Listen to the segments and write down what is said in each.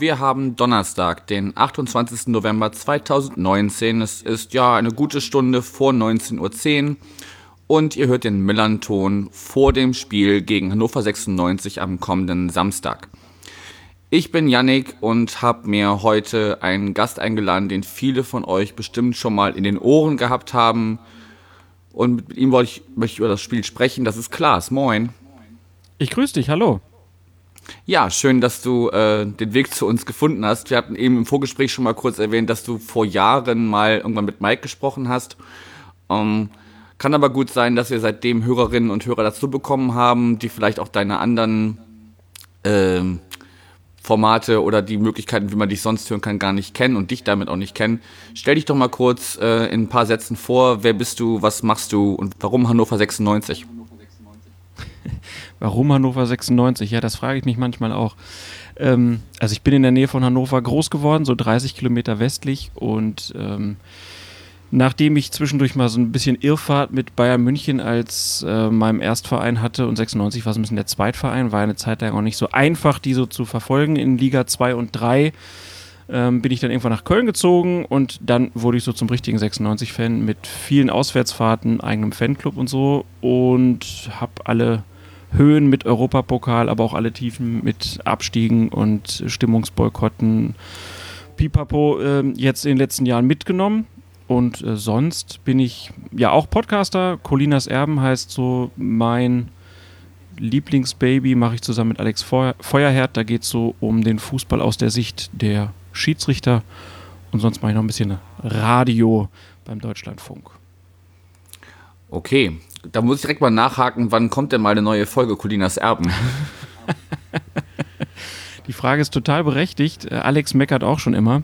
wir haben Donnerstag, den 28. November 2019. Es ist ja eine gute Stunde vor 19.10 Uhr und ihr hört den Millanton vor dem Spiel gegen Hannover 96 am kommenden Samstag. Ich bin Yannick und habe mir heute einen Gast eingeladen, den viele von euch bestimmt schon mal in den Ohren gehabt haben. Und mit ihm wollte ich, möchte ich über das Spiel sprechen. Das ist Klaas. Moin. Ich grüße dich, hallo. Ja, schön, dass du äh, den Weg zu uns gefunden hast. Wir hatten eben im Vorgespräch schon mal kurz erwähnt, dass du vor Jahren mal irgendwann mit Mike gesprochen hast. Ähm, kann aber gut sein, dass wir seitdem Hörerinnen und Hörer dazu bekommen haben, die vielleicht auch deine anderen äh, Formate oder die Möglichkeiten, wie man dich sonst hören kann, gar nicht kennen und dich damit auch nicht kennen. Stell dich doch mal kurz äh, in ein paar Sätzen vor. Wer bist du, was machst du und warum Hannover 96? Warum Hannover 96? Ja, das frage ich mich manchmal auch. Ähm, also ich bin in der Nähe von Hannover groß geworden, so 30 Kilometer westlich und ähm, Nachdem ich zwischendurch mal so ein bisschen Irrfahrt mit Bayern München als äh, meinem Erstverein hatte und 96 war so ein bisschen der Zweitverein, war eine Zeit lang auch nicht so einfach, die so zu verfolgen in Liga 2 und 3. Ähm, bin ich dann irgendwann nach Köln gezogen und dann wurde ich so zum richtigen 96-Fan mit vielen Auswärtsfahrten, eigenem Fanclub und so und habe alle Höhen mit Europapokal, aber auch alle Tiefen mit Abstiegen und Stimmungsboykotten, Pipapo äh, jetzt in den letzten Jahren mitgenommen. Und äh, sonst bin ich ja auch Podcaster. Colinas Erben heißt so mein Lieblingsbaby, mache ich zusammen mit Alex Feuer Feuerherd. Da geht es so um den Fußball aus der Sicht der Schiedsrichter. Und sonst mache ich noch ein bisschen Radio beim Deutschlandfunk. Okay, da muss ich direkt mal nachhaken, wann kommt denn mal eine neue Folge Colinas Erben? Die Frage ist total berechtigt. Äh, Alex meckert auch schon immer.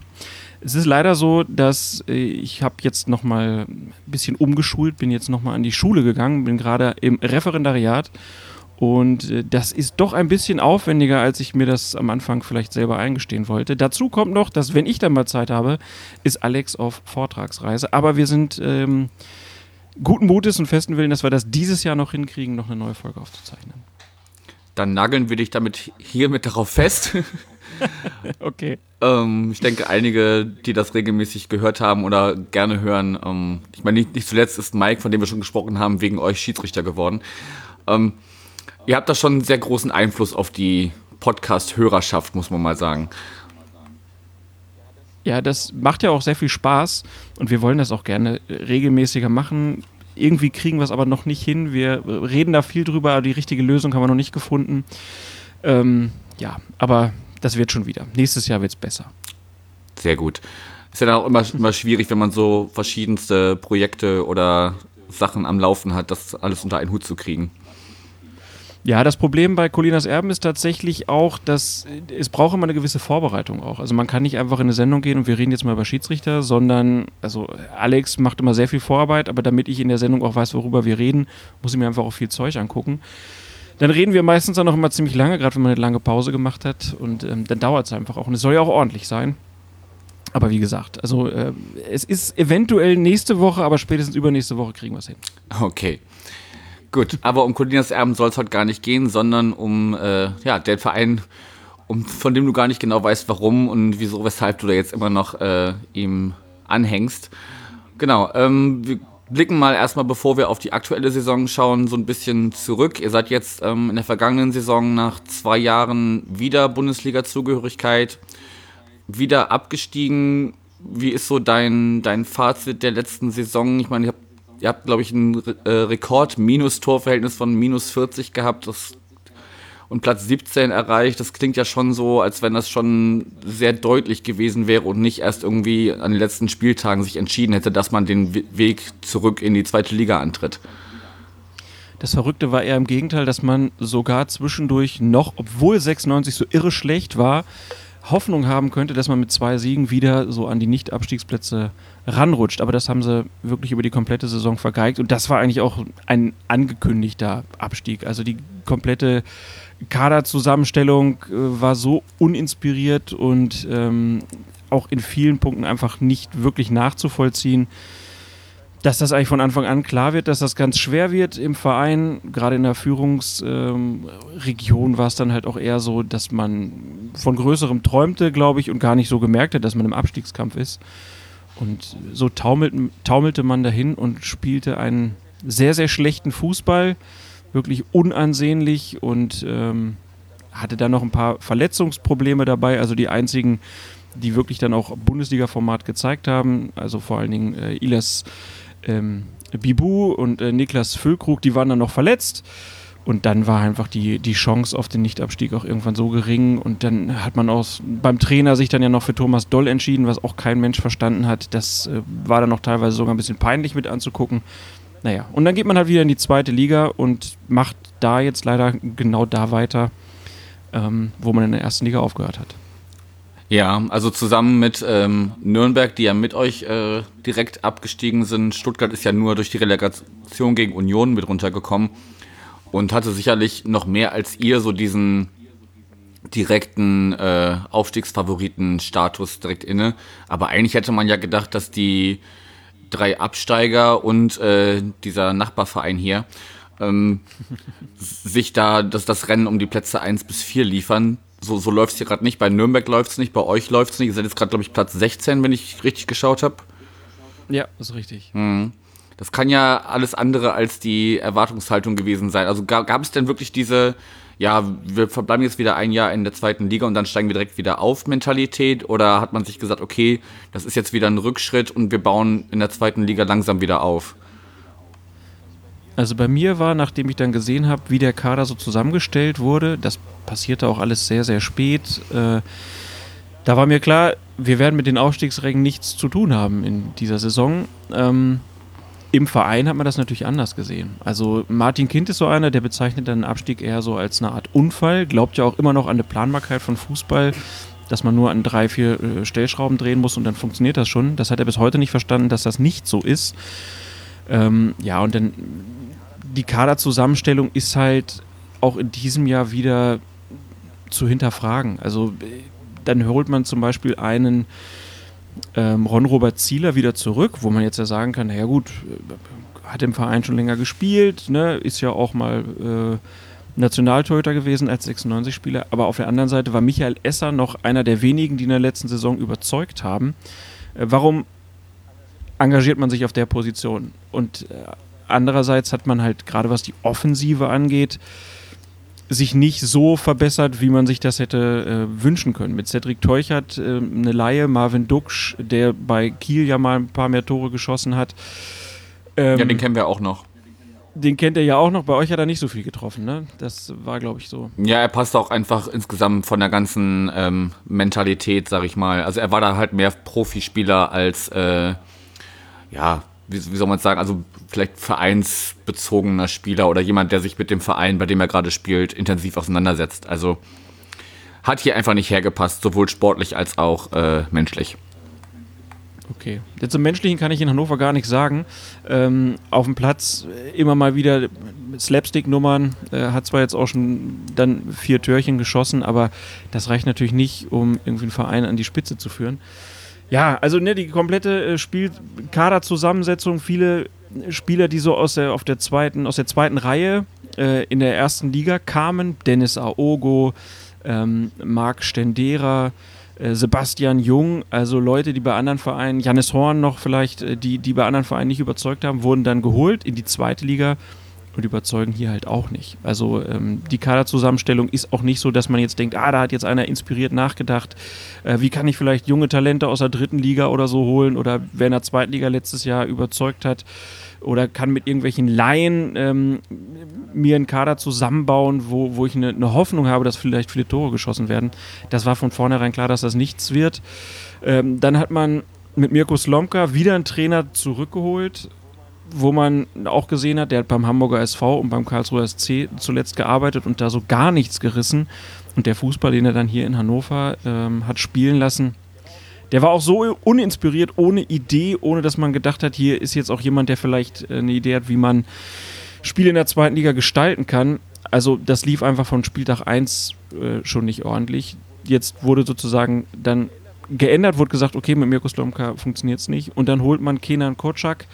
Es ist leider so, dass äh, ich habe jetzt noch mal ein bisschen umgeschult, bin jetzt noch mal an die Schule gegangen, bin gerade im Referendariat und äh, das ist doch ein bisschen aufwendiger, als ich mir das am Anfang vielleicht selber eingestehen wollte. Dazu kommt noch, dass wenn ich dann mal Zeit habe, ist Alex auf Vortragsreise. Aber wir sind ähm, guten Mutes und festen Willen, dass wir das dieses Jahr noch hinkriegen, noch eine neue Folge aufzuzeichnen. Dann nageln wir dich damit hiermit darauf fest. okay. Ähm, ich denke, einige, die das regelmäßig gehört haben oder gerne hören, ähm, ich meine, nicht, nicht, zuletzt ist Mike, von dem wir schon gesprochen haben, wegen euch Schiedsrichter geworden. Ähm, ihr habt da schon einen sehr großen Einfluss auf die Podcast-Hörerschaft, muss man mal sagen. Ja, das macht ja auch sehr viel Spaß und wir wollen das auch gerne regelmäßiger machen. Irgendwie kriegen wir es aber noch nicht hin. Wir reden da viel drüber, aber die richtige Lösung haben wir noch nicht gefunden. Ähm, ja, aber das wird schon wieder. Nächstes Jahr wird es besser. Sehr gut. Ist ja dann auch immer, immer schwierig, wenn man so verschiedenste Projekte oder Sachen am Laufen hat, das alles unter einen Hut zu kriegen. Ja, das Problem bei Colinas Erben ist tatsächlich auch, dass es braucht immer eine gewisse Vorbereitung auch. Also man kann nicht einfach in eine Sendung gehen und wir reden jetzt mal über Schiedsrichter, sondern also Alex macht immer sehr viel Vorarbeit, aber damit ich in der Sendung auch weiß, worüber wir reden, muss ich mir einfach auch viel Zeug angucken. Dann reden wir meistens dann noch immer ziemlich lange, gerade wenn man eine lange Pause gemacht hat und ähm, dann dauert es einfach auch und es soll ja auch ordentlich sein. Aber wie gesagt, also äh, es ist eventuell nächste Woche, aber spätestens übernächste Woche kriegen wir es hin. Okay. Gut, aber um Colinas Erben soll es heute gar nicht gehen, sondern um äh, ja, den Verein, um, von dem du gar nicht genau weißt, warum und wieso, weshalb du da jetzt immer noch äh, ihm anhängst. Genau, ähm, wir blicken mal erstmal, bevor wir auf die aktuelle Saison schauen, so ein bisschen zurück. Ihr seid jetzt ähm, in der vergangenen Saison nach zwei Jahren wieder Bundesliga-Zugehörigkeit, wieder abgestiegen. Wie ist so dein, dein Fazit der letzten Saison? Ich meine, ihr habt ihr habt, glaube ich, ein äh, Rekord-Minus-Torverhältnis von minus 40 gehabt das, und Platz 17 erreicht. Das klingt ja schon so, als wenn das schon sehr deutlich gewesen wäre und nicht erst irgendwie an den letzten Spieltagen sich entschieden hätte, dass man den Weg zurück in die zweite Liga antritt. Das Verrückte war eher im Gegenteil, dass man sogar zwischendurch noch, obwohl 96 so irre schlecht war, Hoffnung haben könnte, dass man mit zwei Siegen wieder so an die Nicht-Abstiegsplätze ranrutscht. Aber das haben sie wirklich über die komplette Saison vergeigt. Und das war eigentlich auch ein angekündigter Abstieg. Also die komplette Kaderzusammenstellung äh, war so uninspiriert und ähm, auch in vielen Punkten einfach nicht wirklich nachzuvollziehen dass das eigentlich von Anfang an klar wird, dass das ganz schwer wird im Verein. Gerade in der Führungsregion ähm, war es dann halt auch eher so, dass man von Größerem träumte, glaube ich, und gar nicht so gemerkt hat, dass man im Abstiegskampf ist. Und so taumelt, taumelte man dahin und spielte einen sehr, sehr schlechten Fußball, wirklich unansehnlich und ähm, hatte dann noch ein paar Verletzungsprobleme dabei. Also die einzigen, die wirklich dann auch Bundesliga-Format gezeigt haben, also vor allen Dingen äh, Ilas ähm, Bibu und äh, Niklas Füllkrug, die waren dann noch verletzt. Und dann war einfach die, die Chance auf den Nichtabstieg auch irgendwann so gering. Und dann hat man auch beim Trainer sich dann ja noch für Thomas Doll entschieden, was auch kein Mensch verstanden hat. Das äh, war dann auch teilweise sogar ein bisschen peinlich mit anzugucken. Naja, und dann geht man halt wieder in die zweite Liga und macht da jetzt leider genau da weiter, ähm, wo man in der ersten Liga aufgehört hat. Ja, also zusammen mit ähm, Nürnberg, die ja mit euch äh, direkt abgestiegen sind. Stuttgart ist ja nur durch die Relegation gegen Union mit runtergekommen und hatte sicherlich noch mehr als ihr so diesen direkten äh, Aufstiegsfavoriten-Status direkt inne. Aber eigentlich hätte man ja gedacht, dass die drei Absteiger und äh, dieser Nachbarverein hier ähm, sich da das, das Rennen um die Plätze 1 bis 4 liefern so, so läuft es hier gerade nicht. Bei Nürnberg läuft es nicht, bei euch läuft es nicht. Ihr seid jetzt gerade, glaube ich, Platz 16, wenn ich richtig geschaut habe. Ja, das ist richtig. Mhm. Das kann ja alles andere als die Erwartungshaltung gewesen sein. Also gab es denn wirklich diese, ja, wir verbleiben jetzt wieder ein Jahr in der zweiten Liga und dann steigen wir direkt wieder auf Mentalität? Oder hat man sich gesagt, okay, das ist jetzt wieder ein Rückschritt und wir bauen in der zweiten Liga langsam wieder auf? Also bei mir war, nachdem ich dann gesehen habe, wie der Kader so zusammengestellt wurde, das passierte auch alles sehr, sehr spät. Äh, da war mir klar, wir werden mit den Aufstiegsrängen nichts zu tun haben in dieser Saison. Ähm, Im Verein hat man das natürlich anders gesehen. Also Martin Kind ist so einer, der bezeichnet dann Abstieg eher so als eine Art Unfall, glaubt ja auch immer noch an die Planbarkeit von Fußball, dass man nur an drei, vier äh, Stellschrauben drehen muss und dann funktioniert das schon. Das hat er bis heute nicht verstanden, dass das nicht so ist. Ähm, ja, und dann die Kaderzusammenstellung ist halt auch in diesem Jahr wieder zu hinterfragen. Also dann holt man zum Beispiel einen ähm, Ron-Robert Zieler wieder zurück, wo man jetzt ja sagen kann, naja gut, äh, hat im Verein schon länger gespielt, ne, ist ja auch mal äh, Nationaltorhüter gewesen als 96-Spieler, aber auf der anderen Seite war Michael Esser noch einer der wenigen, die in der letzten Saison überzeugt haben. Äh, warum engagiert man sich auf der Position? Und äh, andererseits hat man halt gerade was die Offensive angeht, sich nicht so verbessert, wie man sich das hätte äh, wünschen können. Mit Cedric Teuchert äh, eine Laie, Marvin Duksch, der bei Kiel ja mal ein paar mehr Tore geschossen hat. Ähm, ja, den kennen wir auch noch. Den kennt er ja auch noch. Bei euch hat er nicht so viel getroffen, ne? Das war, glaube ich, so. Ja, er passt auch einfach insgesamt von der ganzen ähm, Mentalität, sag ich mal. Also er war da halt mehr Profispieler als, äh, ja, wie, wie soll man sagen, also vielleicht vereinsbezogener Spieler oder jemand, der sich mit dem Verein, bei dem er gerade spielt, intensiv auseinandersetzt. Also hat hier einfach nicht hergepasst, sowohl sportlich als auch äh, menschlich. Okay. Zum Menschlichen kann ich in Hannover gar nichts sagen. Ähm, auf dem Platz immer mal wieder Slapstick-Nummern. Äh, hat zwar jetzt auch schon dann vier Türchen geschossen, aber das reicht natürlich nicht, um irgendwie einen Verein an die Spitze zu führen. Ja, also ne, die komplette äh, Spielkaderzusammensetzung, viele Spieler, die so aus der, auf der zweiten, aus der zweiten Reihe äh, in der ersten Liga kamen. Dennis Aogo, ähm, Marc Stendera, äh, Sebastian Jung, also Leute, die bei anderen Vereinen, Jannis Horn noch vielleicht, äh, die, die bei anderen Vereinen nicht überzeugt haben, wurden dann geholt in die zweite Liga und überzeugen hier halt auch nicht. Also ähm, die Kaderzusammenstellung ist auch nicht so, dass man jetzt denkt, ah, da hat jetzt einer inspiriert nachgedacht, äh, wie kann ich vielleicht junge Talente aus der dritten Liga oder so holen oder wer in der zweiten Liga letztes Jahr überzeugt hat oder kann mit irgendwelchen Laien ähm, mir einen Kader zusammenbauen, wo, wo ich eine, eine, Hoffnung habe, dass vielleicht viele Tore geschossen werden. Das war von vornherein klar, dass das nichts wird. Ähm, dann hat man mit Mirko Slomka wieder einen Trainer zurückgeholt, wo man auch gesehen hat, der hat beim Hamburger SV und beim Karlsruher SC zuletzt gearbeitet und da so gar nichts gerissen. Und der Fußball, den er dann hier in Hannover ähm, hat spielen lassen, der war auch so uninspiriert, ohne Idee, ohne dass man gedacht hat, hier ist jetzt auch jemand, der vielleicht äh, eine Idee hat, wie man Spiele in der zweiten Liga gestalten kann. Also das lief einfach von Spieltag 1 äh, schon nicht ordentlich. Jetzt wurde sozusagen dann geändert, wurde gesagt, okay, mit Mirko Slomka funktioniert es nicht. Und dann holt man Kenan Kotschak,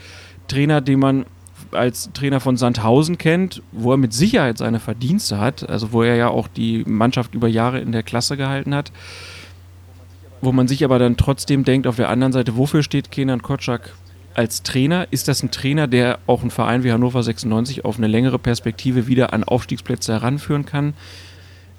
Trainer, den man als Trainer von Sandhausen kennt, wo er mit Sicherheit seine Verdienste hat, also wo er ja auch die Mannschaft über Jahre in der Klasse gehalten hat, wo man sich aber dann trotzdem denkt, auf der anderen Seite, wofür steht Kenan Kotschak als Trainer? Ist das ein Trainer, der auch einen Verein wie Hannover 96 auf eine längere Perspektive wieder an Aufstiegsplätze heranführen kann?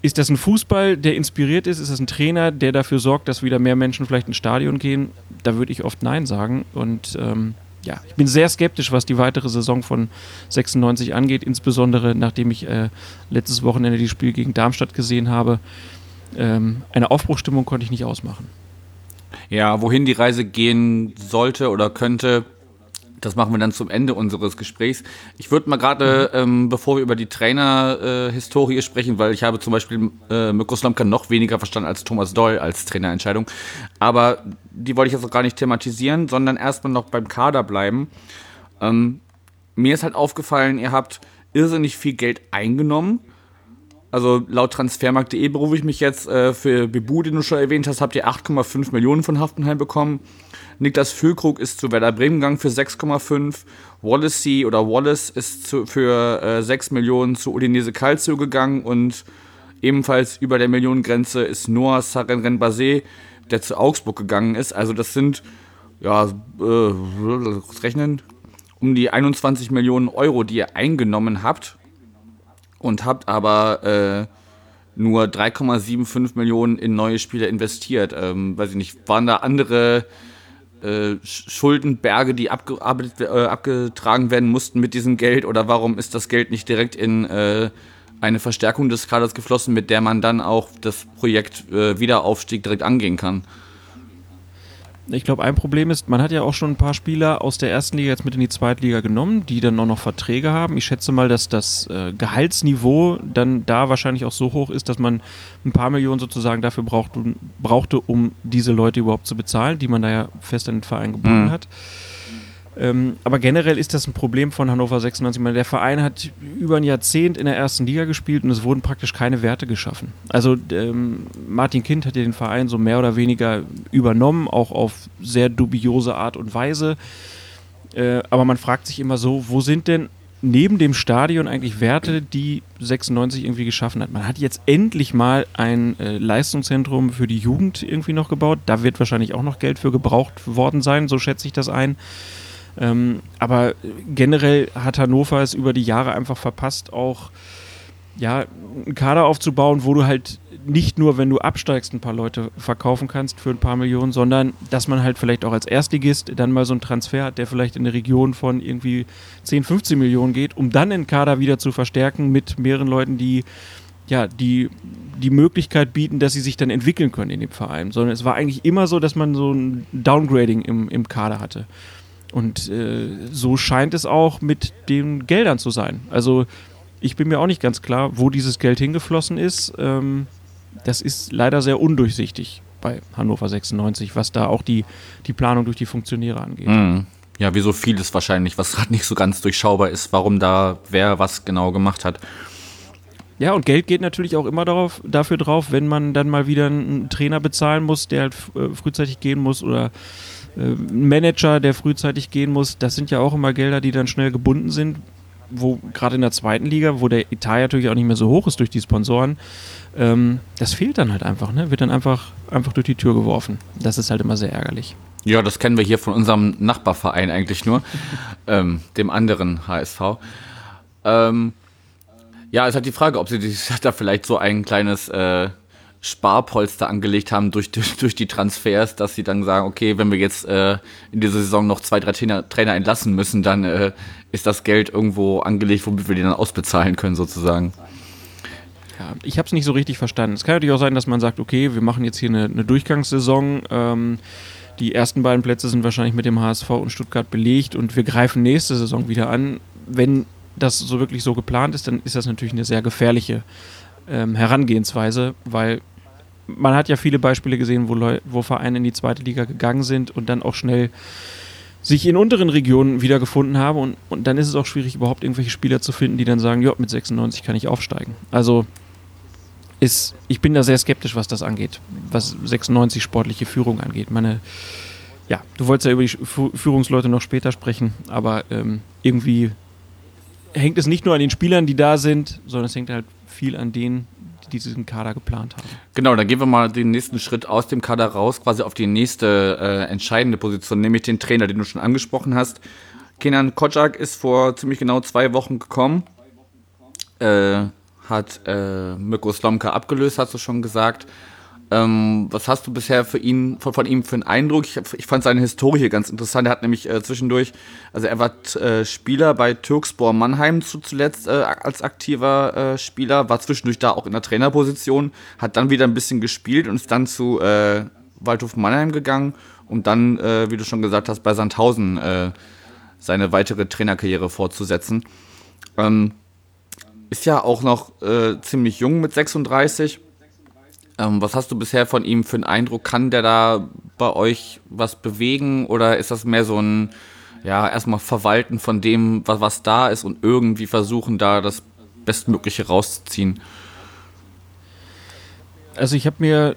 Ist das ein Fußball, der inspiriert ist? Ist das ein Trainer, der dafür sorgt, dass wieder mehr Menschen vielleicht ins Stadion gehen? Da würde ich oft Nein sagen. Und ähm, ja, ich bin sehr skeptisch, was die weitere Saison von 96 angeht, insbesondere nachdem ich äh, letztes Wochenende die Spiel gegen Darmstadt gesehen habe. Ähm, eine Aufbruchstimmung konnte ich nicht ausmachen. Ja, wohin die Reise gehen sollte oder könnte, das machen wir dann zum Ende unseres Gesprächs. Ich würde mal gerade, ähm, bevor wir über die Trainer-Historie äh, sprechen, weil ich habe zum Beispiel äh, Mirko Slomka noch weniger verstanden als Thomas Doll als Trainerentscheidung. Aber die wollte ich jetzt auch gar nicht thematisieren, sondern erstmal noch beim Kader bleiben. Ähm, mir ist halt aufgefallen, ihr habt irrsinnig viel Geld eingenommen. Also laut transfermarkt.de berufe ich mich jetzt äh, für Bebu, den du schon erwähnt hast, habt ihr 8,5 Millionen von Haftenheim bekommen. Niklas Füllkrug ist zu Werder Bremen gegangen für 6,5. Wallacey oder Wallace ist zu, für äh, 6 Millionen zu Udinese Calcio gegangen und ebenfalls über der Millionengrenze ist Noah Sarenren Basé, der zu Augsburg gegangen ist. Also das sind, ja, äh, rechnen, um die 21 Millionen Euro, die ihr eingenommen habt und habt aber äh, nur 3,75 Millionen in neue Spieler investiert. Ähm, weiß ich nicht, waren da andere äh, Schuldenberge, die abge äh, abgetragen werden mussten mit diesem Geld oder warum ist das Geld nicht direkt in äh, eine Verstärkung des Kaders geflossen, mit der man dann auch das Projekt äh, Wiederaufstieg direkt angehen kann? Ich glaube, ein Problem ist, man hat ja auch schon ein paar Spieler aus der ersten Liga jetzt mit in die Zweitliga genommen, die dann auch noch Verträge haben. Ich schätze mal, dass das äh, Gehaltsniveau dann da wahrscheinlich auch so hoch ist, dass man ein paar Millionen sozusagen dafür braucht, brauchte, um diese Leute überhaupt zu bezahlen, die man da ja fest an den Verein gebunden mhm. hat. Ähm, aber generell ist das ein Problem von Hannover 96. Meine, der Verein hat über ein Jahrzehnt in der ersten Liga gespielt und es wurden praktisch keine Werte geschaffen. Also ähm, Martin Kind hat ja den Verein so mehr oder weniger übernommen, auch auf sehr dubiose Art und Weise. Äh, aber man fragt sich immer so, wo sind denn neben dem Stadion eigentlich Werte, die 96 irgendwie geschaffen hat. Man hat jetzt endlich mal ein äh, Leistungszentrum für die Jugend irgendwie noch gebaut. Da wird wahrscheinlich auch noch Geld für gebraucht worden sein, so schätze ich das ein. Ähm, aber generell hat Hannover es über die Jahre einfach verpasst, auch ja, einen Kader aufzubauen, wo du halt nicht nur, wenn du absteigst, ein paar Leute verkaufen kannst für ein paar Millionen, sondern dass man halt vielleicht auch als Erstligist dann mal so einen Transfer hat, der vielleicht in eine Region von irgendwie 10, 15 Millionen geht, um dann den Kader wieder zu verstärken mit mehreren Leuten, die ja, die die Möglichkeit bieten, dass sie sich dann entwickeln können in dem Verein. Sondern es war eigentlich immer so, dass man so ein Downgrading im, im Kader hatte. Und äh, so scheint es auch mit den Geldern zu sein. Also ich bin mir auch nicht ganz klar, wo dieses Geld hingeflossen ist. Ähm, das ist leider sehr undurchsichtig bei Hannover 96, was da auch die, die Planung durch die Funktionäre angeht. Mhm. Ja, wie so vieles wahrscheinlich, was gerade nicht so ganz durchschaubar ist, warum da wer was genau gemacht hat. Ja, und Geld geht natürlich auch immer darauf, dafür drauf, wenn man dann mal wieder einen Trainer bezahlen muss, der halt äh, frühzeitig gehen muss oder äh, Manager, der frühzeitig gehen muss, das sind ja auch immer Gelder, die dann schnell gebunden sind, wo gerade in der zweiten Liga, wo der Etat natürlich auch nicht mehr so hoch ist durch die Sponsoren, ähm, das fehlt dann halt einfach, ne? Wird dann einfach, einfach durch die Tür geworfen. Das ist halt immer sehr ärgerlich. Ja, das kennen wir hier von unserem Nachbarverein eigentlich nur, ähm, dem anderen HSV. Ähm, ja, es hat die Frage, ob sie da vielleicht so ein kleines äh, Sparpolster angelegt haben durch, durch, durch, die Transfers, dass sie dann sagen, okay, wenn wir jetzt äh, in dieser Saison noch zwei, drei Trainer, Trainer entlassen müssen, dann äh, ist das Geld irgendwo angelegt, womit wir die dann ausbezahlen können sozusagen. Ja, ich habe es nicht so richtig verstanden. Es kann natürlich auch sein, dass man sagt, okay, wir machen jetzt hier eine, eine Durchgangssaison. Ähm, die ersten beiden Plätze sind wahrscheinlich mit dem HSV und Stuttgart belegt und wir greifen nächste Saison wieder an. Wenn das so wirklich so geplant ist, dann ist das natürlich eine sehr gefährliche ähm, Herangehensweise, weil man hat ja viele Beispiele gesehen, wo, Leu wo Vereine in die zweite Liga gegangen sind und dann auch schnell sich in unteren Regionen wiedergefunden haben und, und dann ist es auch schwierig, überhaupt irgendwelche Spieler zu finden, die dann sagen, ja, mit 96 kann ich aufsteigen. Also ist, ich bin da sehr skeptisch, was das angeht, was 96 sportliche Führung angeht. Meine, ja, du wolltest ja über die Führungsleute noch später sprechen, aber ähm, irgendwie hängt es nicht nur an den Spielern, die da sind, sondern es hängt halt viel an denen, die diesen Kader geplant haben. Genau, dann gehen wir mal den nächsten Schritt aus dem Kader raus, quasi auf die nächste äh, entscheidende Position, nämlich den Trainer, den du schon angesprochen hast. Kenan Kocak ist vor ziemlich genau zwei Wochen gekommen. Äh, hat äh, Mirko Slomka abgelöst, hast du schon gesagt. Ähm, was hast du bisher für ihn, von, von ihm für einen Eindruck? Ich, ich, fand seine Historie ganz interessant. Er hat nämlich äh, zwischendurch, also er war äh, Spieler bei Türkspor Mannheim zu, zuletzt äh, als aktiver äh, Spieler, war zwischendurch da auch in der Trainerposition, hat dann wieder ein bisschen gespielt und ist dann zu äh, Waldhof Mannheim gegangen und dann, äh, wie du schon gesagt hast, bei Sandhausen seine weitere Trainerkarriere fortzusetzen. Ähm, ist ja auch noch ziemlich jung mit 36 ähm, was hast du bisher von ihm für einen Eindruck? Kann der da bei euch was bewegen oder ist das mehr so ein, ja, erstmal Verwalten von dem, was, was da ist und irgendwie versuchen, da das Bestmögliche rauszuziehen? Also ich habe mir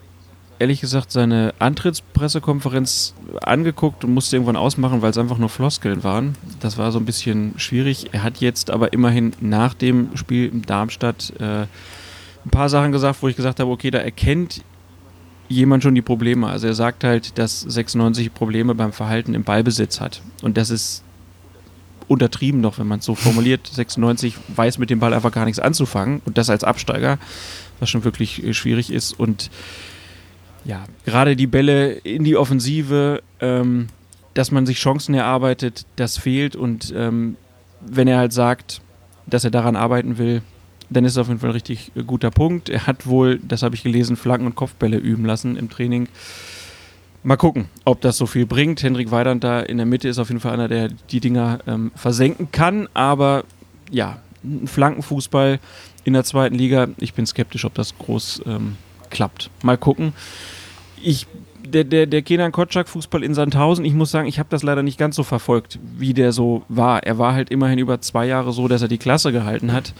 ehrlich gesagt seine Antrittspressekonferenz angeguckt und musste irgendwann ausmachen, weil es einfach nur Floskeln waren. Das war so ein bisschen schwierig. Er hat jetzt aber immerhin nach dem Spiel in Darmstadt äh, ein paar Sachen gesagt, wo ich gesagt habe, okay, da erkennt jemand schon die Probleme. Also er sagt halt, dass 96 Probleme beim Verhalten im Ballbesitz hat. Und das ist untertrieben noch, wenn man es so formuliert. 96 weiß mit dem Ball einfach gar nichts anzufangen und das als Absteiger, was schon wirklich äh, schwierig ist. Und ja, gerade die Bälle in die Offensive, ähm, dass man sich Chancen erarbeitet, das fehlt. Und ähm, wenn er halt sagt, dass er daran arbeiten will, dann ist es auf jeden Fall ein richtig äh, guter Punkt. Er hat wohl, das habe ich gelesen, Flanken und Kopfbälle üben lassen im Training. Mal gucken, ob das so viel bringt. Hendrik Weidand da in der Mitte ist auf jeden Fall einer, der die Dinger ähm, versenken kann. Aber ja, ein Flankenfußball in der zweiten Liga, ich bin skeptisch, ob das groß ähm, klappt. Mal gucken. Ich der, der, der Kenan Kotschak Fußball in Sandhausen, ich muss sagen, ich habe das leider nicht ganz so verfolgt, wie der so war. Er war halt immerhin über zwei Jahre so, dass er die Klasse gehalten hat.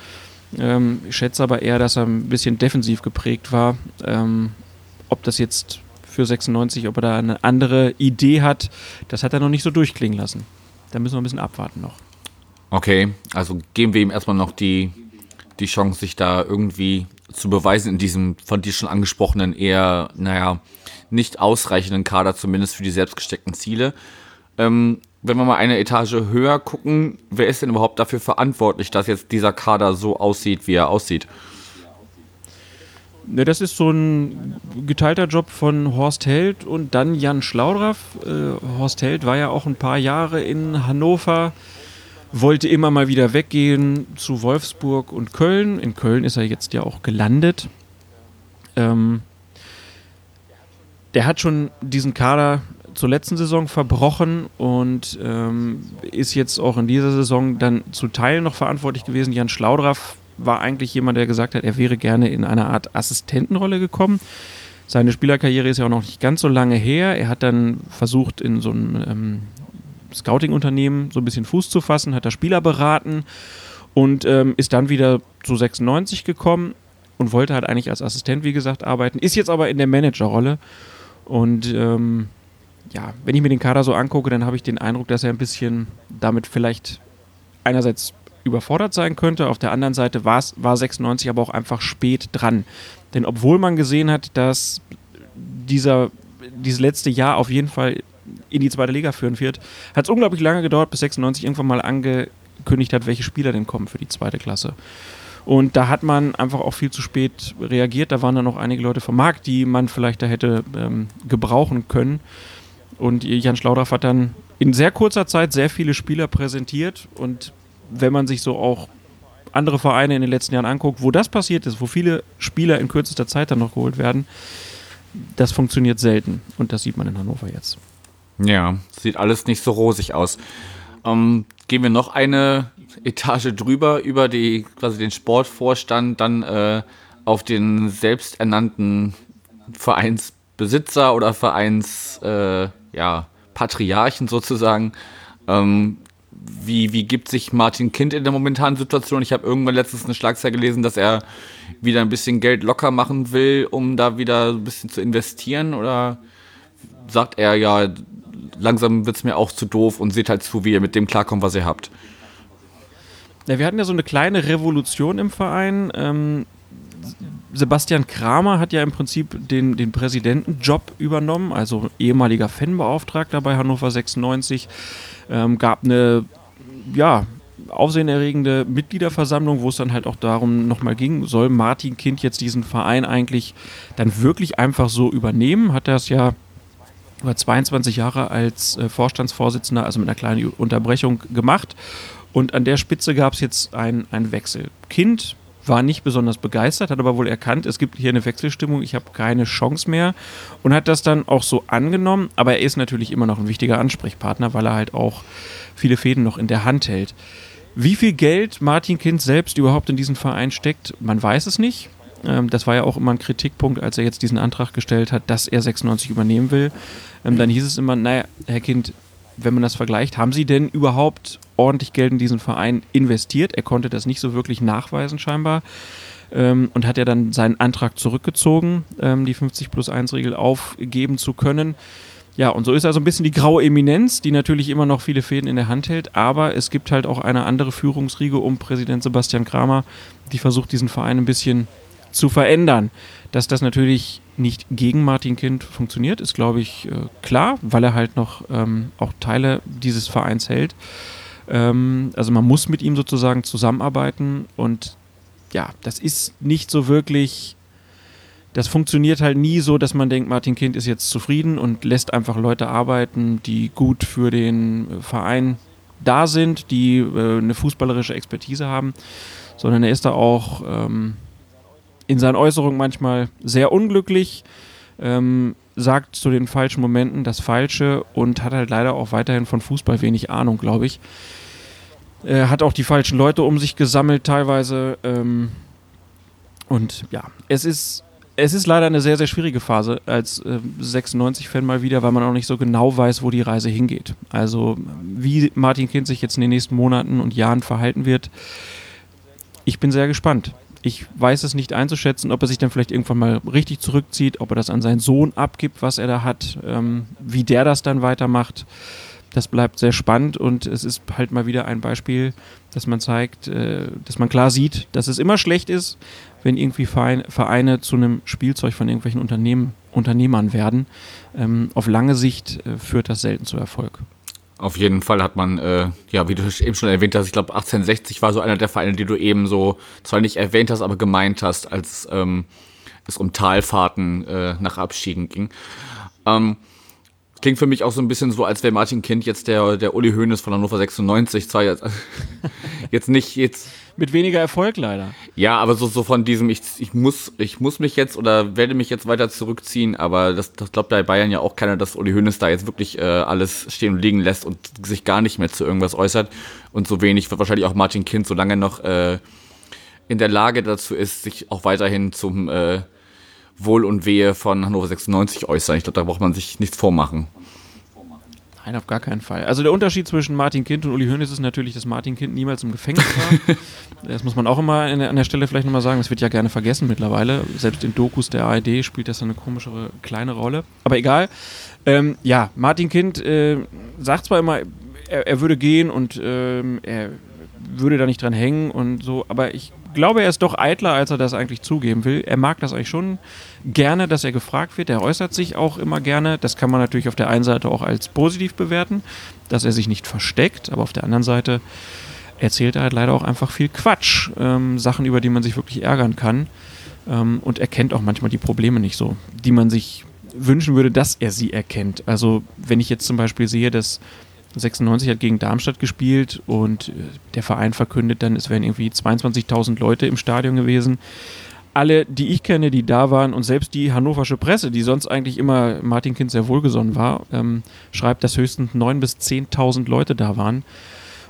Ähm, ich schätze aber eher, dass er ein bisschen defensiv geprägt war. Ähm, ob das jetzt für 96, ob er da eine andere Idee hat, das hat er noch nicht so durchklingen lassen. Da müssen wir ein bisschen abwarten noch. Okay, also geben wir ihm erstmal noch die, die Chance, sich da irgendwie zu beweisen in diesem von dir schon angesprochenen eher, naja, nicht ausreichenden Kader, zumindest für die selbstgesteckten Ziele. Ähm, wenn wir mal eine Etage höher gucken, wer ist denn überhaupt dafür verantwortlich, dass jetzt dieser Kader so aussieht, wie er aussieht? Ne, das ist so ein geteilter Job von Horst Held und dann Jan Schlaudraff. Äh, Horst Held war ja auch ein paar Jahre in Hannover, wollte immer mal wieder weggehen zu Wolfsburg und Köln. In Köln ist er jetzt ja auch gelandet. Ähm, der hat schon diesen Kader zur letzten Saison verbrochen und ähm, ist jetzt auch in dieser Saison dann zu Teilen noch verantwortlich gewesen. Jan Schlaudraff war eigentlich jemand, der gesagt hat, er wäre gerne in eine Art Assistentenrolle gekommen. Seine Spielerkarriere ist ja auch noch nicht ganz so lange her. Er hat dann versucht, in so einem ähm, Scouting-Unternehmen so ein bisschen Fuß zu fassen, hat da Spieler beraten und ähm, ist dann wieder zu 96 gekommen und wollte halt eigentlich als Assistent, wie gesagt, arbeiten. Ist jetzt aber in der Managerrolle und ähm, ja, wenn ich mir den Kader so angucke, dann habe ich den Eindruck, dass er ein bisschen damit vielleicht einerseits überfordert sein könnte. Auf der anderen Seite war 96 aber auch einfach spät dran. Denn obwohl man gesehen hat, dass dieser, dieses letzte Jahr auf jeden Fall in die zweite Liga führen wird, hat es unglaublich lange gedauert, bis 96 irgendwann mal angekündigt hat, welche Spieler denn kommen für die zweite Klasse. Und da hat man einfach auch viel zu spät reagiert. Da waren dann noch einige Leute vom Markt, die man vielleicht da hätte ähm, gebrauchen können. Und Jan Schlaudraff hat dann in sehr kurzer Zeit sehr viele Spieler präsentiert. Und wenn man sich so auch andere Vereine in den letzten Jahren anguckt, wo das passiert ist, wo viele Spieler in kürzester Zeit dann noch geholt werden, das funktioniert selten. Und das sieht man in Hannover jetzt. Ja, sieht alles nicht so rosig aus. Ähm, gehen wir noch eine Etage drüber über die quasi den Sportvorstand, dann äh, auf den selbsternannten Vereinsbesitzer oder Vereins äh, ja, Patriarchen sozusagen. Ähm, wie, wie gibt sich Martin Kind in der momentanen Situation? Ich habe irgendwann letztens eine Schlagzeile gelesen, dass er wieder ein bisschen Geld locker machen will, um da wieder ein bisschen zu investieren? Oder sagt er, ja, langsam wird es mir auch zu doof und seht halt zu, wie ihr mit dem klarkommt, was ihr habt? Ja, wir hatten ja so eine kleine Revolution im Verein. Ähm, Sebastian Kramer hat ja im Prinzip den, den Präsidentenjob übernommen, also ehemaliger Fanbeauftragter bei Hannover 96. Ähm, gab eine, ja, aufsehenerregende Mitgliederversammlung, wo es dann halt auch darum nochmal ging, soll Martin Kind jetzt diesen Verein eigentlich dann wirklich einfach so übernehmen? Hat er es ja über 22 Jahre als äh, Vorstandsvorsitzender, also mit einer kleinen Unterbrechung gemacht. Und an der Spitze gab es jetzt einen Wechsel. Kind war nicht besonders begeistert, hat aber wohl erkannt, es gibt hier eine Wechselstimmung, ich habe keine Chance mehr und hat das dann auch so angenommen. Aber er ist natürlich immer noch ein wichtiger Ansprechpartner, weil er halt auch viele Fäden noch in der Hand hält. Wie viel Geld Martin Kind selbst überhaupt in diesen Verein steckt, man weiß es nicht. Ähm, das war ja auch immer ein Kritikpunkt, als er jetzt diesen Antrag gestellt hat, dass er 96 übernehmen will. Ähm, dann hieß es immer, naja, Herr Kind, wenn man das vergleicht, haben Sie denn überhaupt ordentlich Geld in diesen Verein investiert? Er konnte das nicht so wirklich nachweisen scheinbar ähm, und hat ja dann seinen Antrag zurückgezogen, ähm, die 50 plus 1 Regel aufgeben zu können. Ja, und so ist also ein bisschen die graue Eminenz, die natürlich immer noch viele Fäden in der Hand hält, aber es gibt halt auch eine andere Führungsriege um Präsident Sebastian Kramer, die versucht, diesen Verein ein bisschen zu verändern. Dass das natürlich nicht gegen Martin Kind funktioniert, ist, glaube ich, äh, klar, weil er halt noch ähm, auch Teile dieses Vereins hält. Ähm, also man muss mit ihm sozusagen zusammenarbeiten und ja, das ist nicht so wirklich, das funktioniert halt nie so, dass man denkt, Martin Kind ist jetzt zufrieden und lässt einfach Leute arbeiten, die gut für den äh, Verein da sind, die äh, eine fußballerische Expertise haben, sondern er ist da auch ähm, in seinen Äußerungen manchmal sehr unglücklich, ähm, sagt zu den falschen Momenten das Falsche und hat halt leider auch weiterhin von Fußball wenig Ahnung, glaube ich. Er hat auch die falschen Leute um sich gesammelt teilweise. Ähm, und ja, es ist, es ist leider eine sehr, sehr schwierige Phase als äh, 96-Fan mal wieder, weil man auch nicht so genau weiß, wo die Reise hingeht. Also wie Martin Kind sich jetzt in den nächsten Monaten und Jahren verhalten wird, ich bin sehr gespannt. Ich weiß es nicht einzuschätzen, ob er sich dann vielleicht irgendwann mal richtig zurückzieht, ob er das an seinen Sohn abgibt, was er da hat, ähm, wie der das dann weitermacht. Das bleibt sehr spannend und es ist halt mal wieder ein Beispiel, dass man zeigt, äh, dass man klar sieht, dass es immer schlecht ist, wenn irgendwie Vereine, zu einem Spielzeug von irgendwelchen Unternehmen, Unternehmern werden. Ähm, auf lange Sicht äh, führt das selten zu Erfolg. Auf jeden Fall hat man, äh, ja, wie du eben schon erwähnt hast, ich glaube 1860 war so einer der Vereine, die du eben so zwar nicht erwähnt hast, aber gemeint hast, als ähm, es um Talfahrten äh, nach Abschieden ging. Ähm, klingt für mich auch so ein bisschen so, als wäre Martin Kind jetzt der, der Uli Hoeneß von Hannover 96. Zwar jetzt, jetzt nicht jetzt mit weniger Erfolg leider. Ja, aber so, so von diesem, ich, ich, muss, ich muss mich jetzt oder werde mich jetzt weiter zurückziehen, aber das, das glaubt bei Bayern ja auch keiner, dass Uli Hoeneß da jetzt wirklich äh, alles stehen und liegen lässt und sich gar nicht mehr zu irgendwas äußert. Und so wenig wird wahrscheinlich auch Martin Kind, solange noch äh, in der Lage dazu ist, sich auch weiterhin zum äh, Wohl und Wehe von Hannover 96 äußern. Ich glaube, da braucht man sich nichts vormachen. Nein, auf gar keinen Fall. Also der Unterschied zwischen Martin Kind und Uli Hoeneß ist natürlich, dass Martin Kind niemals im Gefängnis war. das muss man auch immer an der Stelle vielleicht nochmal sagen. Das wird ja gerne vergessen mittlerweile. Selbst in Dokus der ARD spielt das eine komischere, kleine Rolle. Aber egal. Ähm, ja, Martin Kind äh, sagt zwar immer, er, er würde gehen und ähm, er würde da nicht dran hängen und so, aber ich glaube, er ist doch eitler, als er das eigentlich zugeben will. Er mag das eigentlich schon gerne, dass er gefragt wird. Er äußert sich auch immer gerne. Das kann man natürlich auf der einen Seite auch als positiv bewerten, dass er sich nicht versteckt, aber auf der anderen Seite erzählt er halt leider auch einfach viel Quatsch. Ähm, Sachen, über die man sich wirklich ärgern kann. Ähm, und er kennt auch manchmal die Probleme nicht so, die man sich wünschen würde, dass er sie erkennt. Also wenn ich jetzt zum Beispiel sehe, dass 96 hat gegen Darmstadt gespielt und äh, der Verein verkündet dann, es wären irgendwie 22.000 Leute im Stadion gewesen. Alle, die ich kenne, die da waren und selbst die hannoversche Presse, die sonst eigentlich immer Martin Kind sehr wohlgesonnen war, ähm, schreibt, dass höchstens 9.000 bis 10.000 Leute da waren.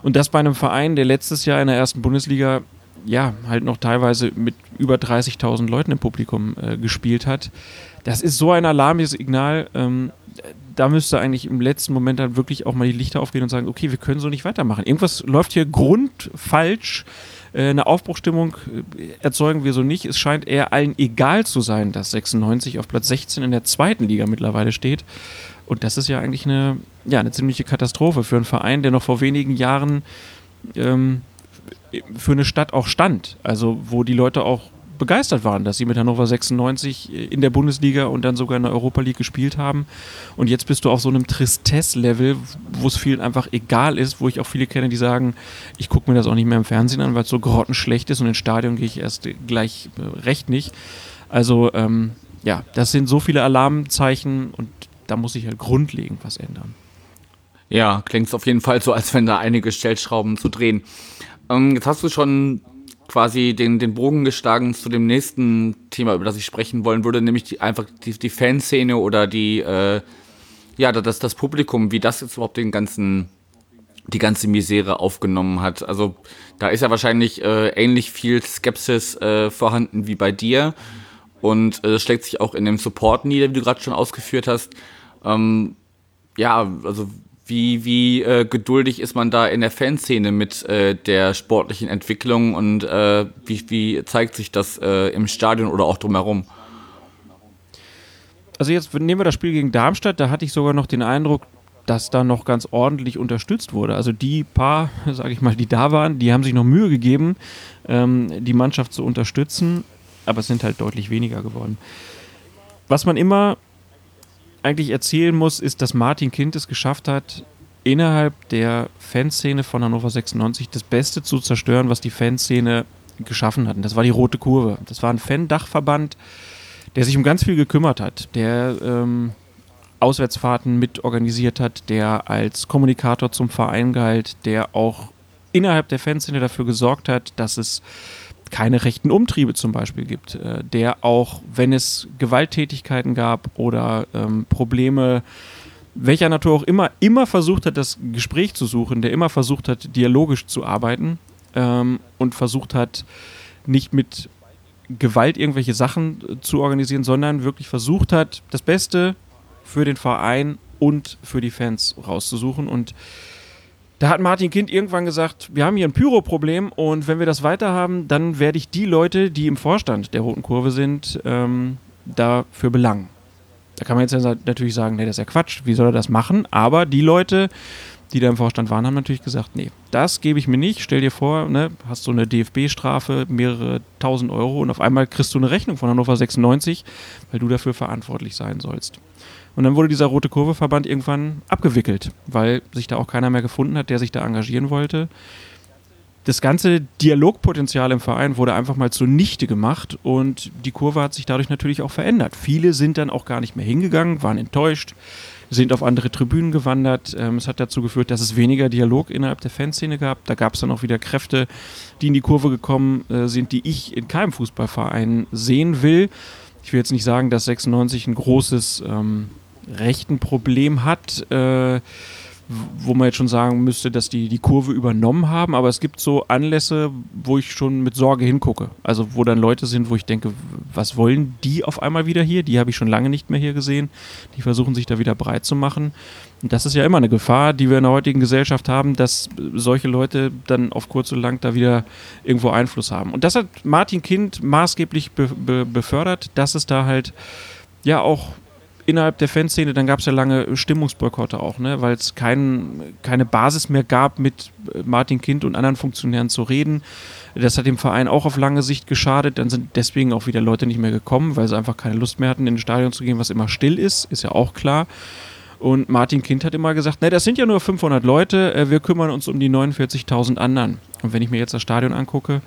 Und das bei einem Verein, der letztes Jahr in der ersten Bundesliga ja halt noch teilweise mit über 30.000 Leuten im Publikum äh, gespielt hat. Das ist so ein Alarmsignal. Ähm, da müsste eigentlich im letzten Moment dann wirklich auch mal die Lichter aufgehen und sagen, okay, wir können so nicht weitermachen. Irgendwas läuft hier grundfalsch. Äh, eine Aufbruchstimmung äh, erzeugen wir so nicht. Es scheint eher allen egal zu sein, dass 96 auf Platz 16 in der zweiten Liga mittlerweile steht. Und das ist ja eigentlich eine, ja, eine ziemliche Katastrophe für einen Verein, der noch vor wenigen Jahren ähm, für eine Stadt auch stand. Also wo die Leute auch begeistert waren, dass sie mit Hannover 96 in der Bundesliga und dann sogar in der Europa League gespielt haben. Und jetzt bist du auf so einem Tristesse-Level, wo es vielen einfach egal ist, wo ich auch viele kenne, die sagen, ich gucke mir das auch nicht mehr im Fernsehen an, weil es so grottenschlecht ist und ins Stadion gehe ich erst gleich äh, recht nicht. Also ähm, ja, das sind so viele Alarmzeichen und da muss sich halt grundlegend was ändern. Ja, klingt es auf jeden Fall so, als wenn da einige Stellschrauben zu drehen. Ähm, jetzt hast du schon quasi den, den Bogen geschlagen zu dem nächsten Thema, über das ich sprechen wollen würde, nämlich die, einfach die, die Fanszene oder die, äh, ja, das, das Publikum, wie das jetzt überhaupt den ganzen, die ganze Misere aufgenommen hat. Also da ist ja wahrscheinlich äh, ähnlich viel Skepsis äh, vorhanden wie bei dir. Und äh, schlägt sich auch in dem Support nieder, wie du gerade schon ausgeführt hast. Ähm, ja, also wie, wie äh, geduldig ist man da in der Fanszene mit äh, der sportlichen Entwicklung und äh, wie, wie zeigt sich das äh, im Stadion oder auch drumherum? Also jetzt nehmen wir das Spiel gegen Darmstadt, da hatte ich sogar noch den Eindruck, dass da noch ganz ordentlich unterstützt wurde. Also die paar, sage ich mal, die da waren, die haben sich noch Mühe gegeben, ähm, die Mannschaft zu unterstützen, aber es sind halt deutlich weniger geworden. Was man immer eigentlich erzählen muss, ist, dass Martin Kind es geschafft hat, innerhalb der Fanszene von Hannover 96 das Beste zu zerstören, was die Fanszene geschaffen hat. Und das war die Rote Kurve. Das war ein Fan-Dachverband, der sich um ganz viel gekümmert hat, der ähm, Auswärtsfahrten mitorganisiert hat, der als Kommunikator zum Verein galt, der auch innerhalb der Fanszene dafür gesorgt hat, dass es keine rechten Umtriebe zum Beispiel gibt, äh, der auch, wenn es Gewalttätigkeiten gab oder ähm, Probleme, welcher Natur auch immer, immer versucht hat, das Gespräch zu suchen, der immer versucht hat, dialogisch zu arbeiten ähm, und versucht hat, nicht mit Gewalt irgendwelche Sachen äh, zu organisieren, sondern wirklich versucht hat, das Beste für den Verein und für die Fans rauszusuchen. Und da hat Martin Kind irgendwann gesagt, wir haben hier ein Pyro-Problem und wenn wir das weiter haben, dann werde ich die Leute, die im Vorstand der Roten Kurve sind, ähm, dafür belangen. Da kann man jetzt natürlich sagen, nee, das ist ja Quatsch, wie soll er das machen? Aber die Leute, die da im Vorstand waren, haben natürlich gesagt, nee, das gebe ich mir nicht. Stell dir vor, ne, hast du eine DFB-Strafe, mehrere tausend Euro und auf einmal kriegst du eine Rechnung von Hannover 96, weil du dafür verantwortlich sein sollst. Und dann wurde dieser Rote Kurve-Verband irgendwann abgewickelt, weil sich da auch keiner mehr gefunden hat, der sich da engagieren wollte. Das ganze Dialogpotenzial im Verein wurde einfach mal zunichte gemacht und die Kurve hat sich dadurch natürlich auch verändert. Viele sind dann auch gar nicht mehr hingegangen, waren enttäuscht, sind auf andere Tribünen gewandert. Ähm, es hat dazu geführt, dass es weniger Dialog innerhalb der Fanszene gab. Da gab es dann auch wieder Kräfte, die in die Kurve gekommen äh, sind, die ich in keinem Fußballverein sehen will. Ich will jetzt nicht sagen, dass 96 ein großes ähm, rechten Problem hat, äh, wo man jetzt schon sagen müsste, dass die die Kurve übernommen haben. Aber es gibt so Anlässe, wo ich schon mit Sorge hingucke. Also wo dann Leute sind, wo ich denke, was wollen die auf einmal wieder hier? Die habe ich schon lange nicht mehr hier gesehen. Die versuchen sich da wieder breit zu machen. Und das ist ja immer eine Gefahr, die wir in der heutigen Gesellschaft haben, dass solche Leute dann auf kurz und lang da wieder irgendwo Einfluss haben. Und das hat Martin Kind maßgeblich be be befördert, dass es da halt ja auch innerhalb der Fanszene, dann gab es ja lange Stimmungsboykotte auch, ne? weil es kein, keine Basis mehr gab, mit äh, Martin Kind und anderen Funktionären zu reden. Das hat dem Verein auch auf lange Sicht geschadet. Dann sind deswegen auch wieder Leute nicht mehr gekommen, weil sie einfach keine Lust mehr hatten, in ein Stadion zu gehen, was immer still ist, ist ja auch klar. Und Martin Kind hat immer gesagt, ne, das sind ja nur 500 Leute, äh, wir kümmern uns um die 49.000 anderen. Und wenn ich mir jetzt das Stadion angucke,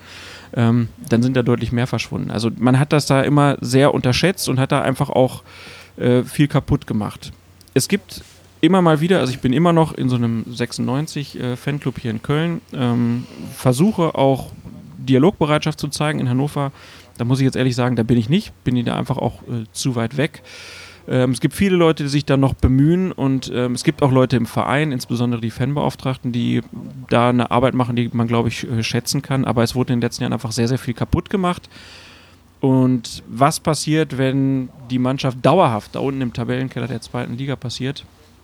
ähm, dann sind da deutlich mehr verschwunden. Also man hat das da immer sehr unterschätzt und hat da einfach auch äh, viel kaputt gemacht. Es gibt immer mal wieder, also ich bin immer noch in so einem 96 äh, Fanclub hier in Köln, ähm, versuche auch Dialogbereitschaft zu zeigen in Hannover. Da muss ich jetzt ehrlich sagen, da bin ich nicht, bin ich da einfach auch äh, zu weit weg. Ähm, es gibt viele Leute, die sich da noch bemühen und ähm, es gibt auch Leute im Verein, insbesondere die Fanbeauftragten, die da eine Arbeit machen, die man, glaube ich, äh, schätzen kann. Aber es wurde in den letzten Jahren einfach sehr, sehr viel kaputt gemacht. Und was passiert, wenn die Mannschaft dauerhaft da unten im Tabellenkeller der zweiten Liga passiert?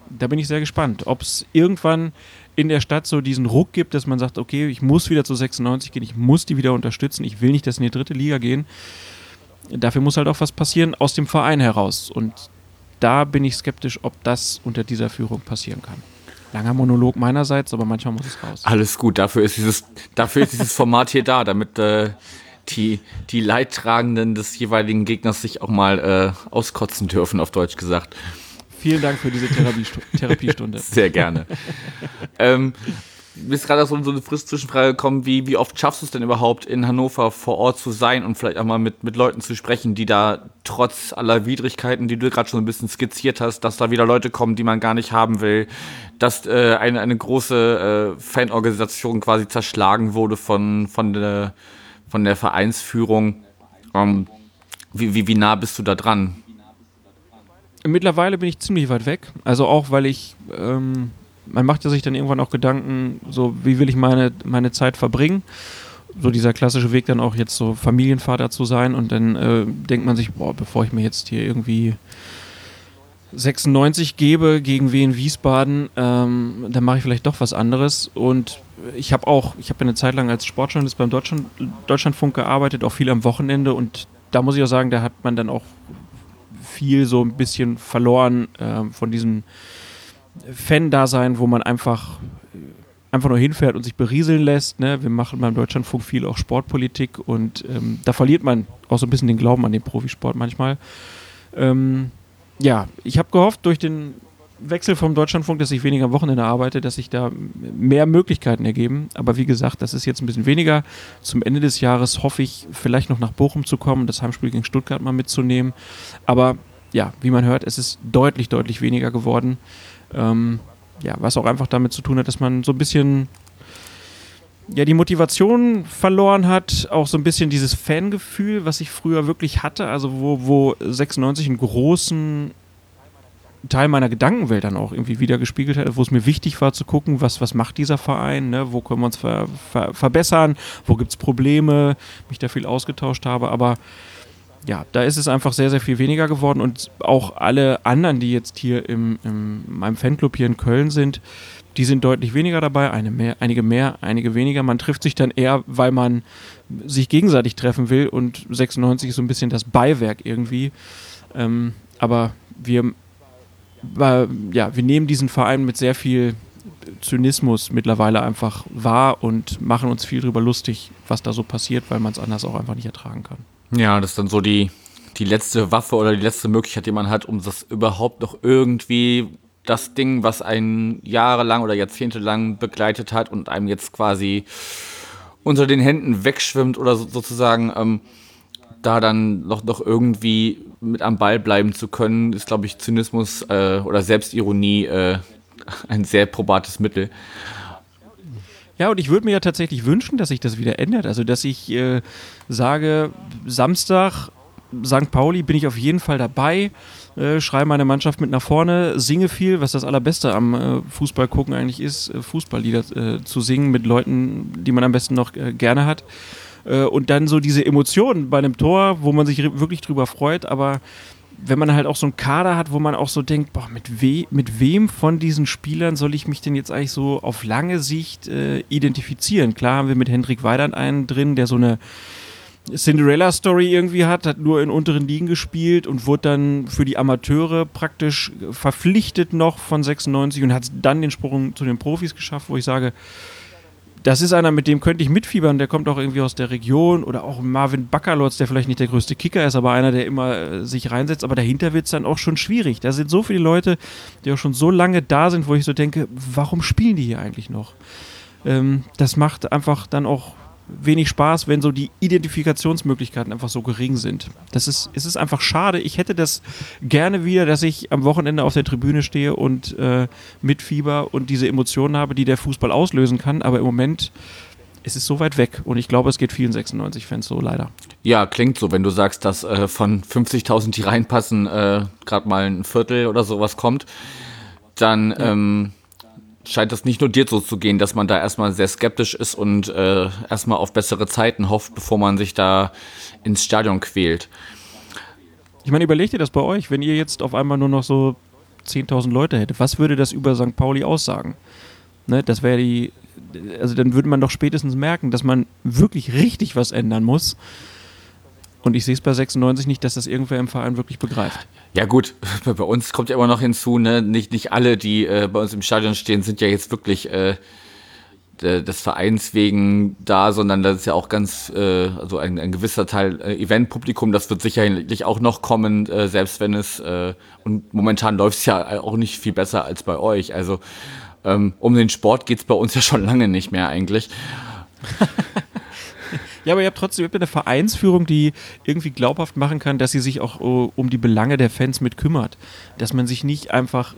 Da bin ich sehr gespannt, ob es irgendwann in der Stadt so diesen Ruck gibt, dass man sagt, okay, ich muss wieder zu 96 gehen, ich muss die wieder unterstützen, ich will nicht, dass in die dritte Liga gehen. Dafür muss halt auch was passieren aus dem Verein heraus. Und da bin ich skeptisch, ob das unter dieser Führung passieren kann. Langer Monolog meinerseits, aber manchmal muss es raus. Alles gut, dafür ist dieses, dafür ist dieses Format hier da, damit äh, die, die Leidtragenden des jeweiligen Gegners sich auch mal äh, auskotzen dürfen, auf Deutsch gesagt. Vielen Dank für diese Therapiestu Therapiestunde. Sehr gerne. ähm, mir ist gerade so, so eine frist Zwischenfrage gekommen, wie, wie oft schaffst du es denn überhaupt, in Hannover vor Ort zu sein und vielleicht auch mal mit, mit Leuten zu sprechen, die da trotz aller Widrigkeiten, die du gerade schon ein bisschen skizziert hast, dass da wieder Leute kommen, die man gar nicht haben will, dass äh, eine, eine große äh, Fanorganisation quasi zerschlagen wurde von, von, der, von der Vereinsführung. Ähm, wie, wie, wie nah bist du da dran? Mittlerweile bin ich ziemlich weit weg. Also auch, weil ich, ähm, man macht ja sich dann irgendwann auch Gedanken, so wie will ich meine, meine Zeit verbringen. So dieser klassische Weg dann auch jetzt so Familienvater zu sein und dann äh, denkt man sich, boah, bevor ich mir jetzt hier irgendwie 96 gebe gegen Wien Wiesbaden, ähm, dann mache ich vielleicht doch was anderes. Und ich habe auch, ich habe eine Zeit lang als Sportjournalist beim Deutschland, Deutschlandfunk gearbeitet, auch viel am Wochenende und da muss ich auch sagen, da hat man dann auch viel so ein bisschen verloren äh, von diesem Fan-Dasein, wo man einfach, einfach nur hinfährt und sich berieseln lässt. Ne? Wir machen beim Deutschlandfunk viel auch Sportpolitik und ähm, da verliert man auch so ein bisschen den Glauben an den Profisport manchmal. Ähm, ja, ich habe gehofft, durch den Wechsel vom Deutschlandfunk, dass ich weniger am Wochenende arbeite, dass sich da mehr Möglichkeiten ergeben. Aber wie gesagt, das ist jetzt ein bisschen weniger. Zum Ende des Jahres hoffe ich, vielleicht noch nach Bochum zu kommen, das Heimspiel gegen Stuttgart mal mitzunehmen. Aber ja, wie man hört, es ist deutlich, deutlich weniger geworden. Ähm, ja, was auch einfach damit zu tun hat, dass man so ein bisschen ja, die Motivation verloren hat, auch so ein bisschen dieses Fangefühl, was ich früher wirklich hatte, also wo, wo 96 einen großen Teil meiner Gedankenwelt dann auch irgendwie wieder gespiegelt hat, wo es mir wichtig war zu gucken, was, was macht dieser Verein, ne? wo können wir uns ver, ver, verbessern, wo gibt es Probleme, mich da viel ausgetauscht habe, aber ja, da ist es einfach sehr, sehr viel weniger geworden. Und auch alle anderen, die jetzt hier im, im meinem Fanclub hier in Köln sind, die sind deutlich weniger dabei, eine mehr, einige mehr, einige weniger. Man trifft sich dann eher, weil man sich gegenseitig treffen will und 96 ist so ein bisschen das Beiwerk irgendwie. Ähm, aber wir weil, ja, wir nehmen diesen Verein mit sehr viel Zynismus mittlerweile einfach wahr und machen uns viel darüber lustig, was da so passiert, weil man es anders auch einfach nicht ertragen kann. Ja, das ist dann so die, die letzte Waffe oder die letzte Möglichkeit, die man hat, um das überhaupt noch irgendwie das Ding, was einen jahrelang oder jahrzehntelang begleitet hat und einem jetzt quasi unter den Händen wegschwimmt oder so, sozusagen, ähm, da dann noch, noch irgendwie mit am Ball bleiben zu können, ist, glaube ich, Zynismus äh, oder Selbstironie äh, ein sehr probates Mittel. Ja, und ich würde mir ja tatsächlich wünschen, dass sich das wieder ändert. Also, dass ich äh, sage, Samstag, St. Pauli bin ich auf jeden Fall dabei, äh, schreibe meine Mannschaft mit nach vorne, singe viel, was das Allerbeste am äh, Fußball gucken eigentlich ist, äh, Fußballlieder äh, zu singen mit Leuten, die man am besten noch äh, gerne hat. Äh, und dann so diese Emotionen bei einem Tor, wo man sich wirklich drüber freut, aber wenn man halt auch so einen Kader hat, wo man auch so denkt, boah, mit, we mit wem von diesen Spielern soll ich mich denn jetzt eigentlich so auf lange Sicht identifizieren? Klar haben wir mit Hendrik Weidand einen drin, der so eine Cinderella-Story irgendwie hat, hat nur in unteren Ligen gespielt und wurde dann für die Amateure praktisch verpflichtet noch von 96 und hat dann den Sprung zu den Profis geschafft, wo ich sage, das ist einer, mit dem könnte ich mitfiebern, der kommt auch irgendwie aus der Region oder auch Marvin Baccalotz, der vielleicht nicht der größte Kicker ist, aber einer, der immer äh, sich reinsetzt, aber dahinter wird es dann auch schon schwierig. Da sind so viele Leute, die auch schon so lange da sind, wo ich so denke, warum spielen die hier eigentlich noch? Ähm, das macht einfach dann auch wenig Spaß, wenn so die Identifikationsmöglichkeiten einfach so gering sind. Das ist, es ist einfach schade. Ich hätte das gerne wieder, dass ich am Wochenende auf der Tribüne stehe und äh, mit Fieber und diese Emotionen habe, die der Fußball auslösen kann. Aber im Moment ist es so weit weg und ich glaube, es geht vielen 96-Fans so leider. Ja, klingt so, wenn du sagst, dass äh, von 50.000, die reinpassen, äh, gerade mal ein Viertel oder sowas kommt, dann ja. ähm, scheint das nicht nur dir so zu gehen, dass man da erstmal sehr skeptisch ist und äh, erstmal auf bessere Zeiten hofft, bevor man sich da ins Stadion quält. Ich meine, überlegt ihr das bei euch, wenn ihr jetzt auf einmal nur noch so 10.000 Leute hättet, was würde das über St. Pauli aussagen? Ne, das wäre die, also dann würde man doch spätestens merken, dass man wirklich richtig was ändern muss. Und ich sehe es bei 96 nicht, dass das irgendwer im Verein wirklich begreift. Ja gut, bei uns kommt ja immer noch hinzu, ne? nicht, nicht alle, die äh, bei uns im Stadion stehen, sind ja jetzt wirklich äh, des Vereins wegen da, sondern das ist ja auch ganz, äh, also ein, ein gewisser Teil äh, Eventpublikum, das wird sicherlich auch noch kommen, äh, selbst wenn es, äh, und momentan läuft es ja auch nicht viel besser als bei euch. Also ähm, um den Sport geht es bei uns ja schon lange nicht mehr eigentlich. Ja, aber ihr habt trotzdem ihr habt eine Vereinsführung, die irgendwie glaubhaft machen kann, dass sie sich auch uh, um die Belange der Fans mit kümmert. Dass man sich nicht einfach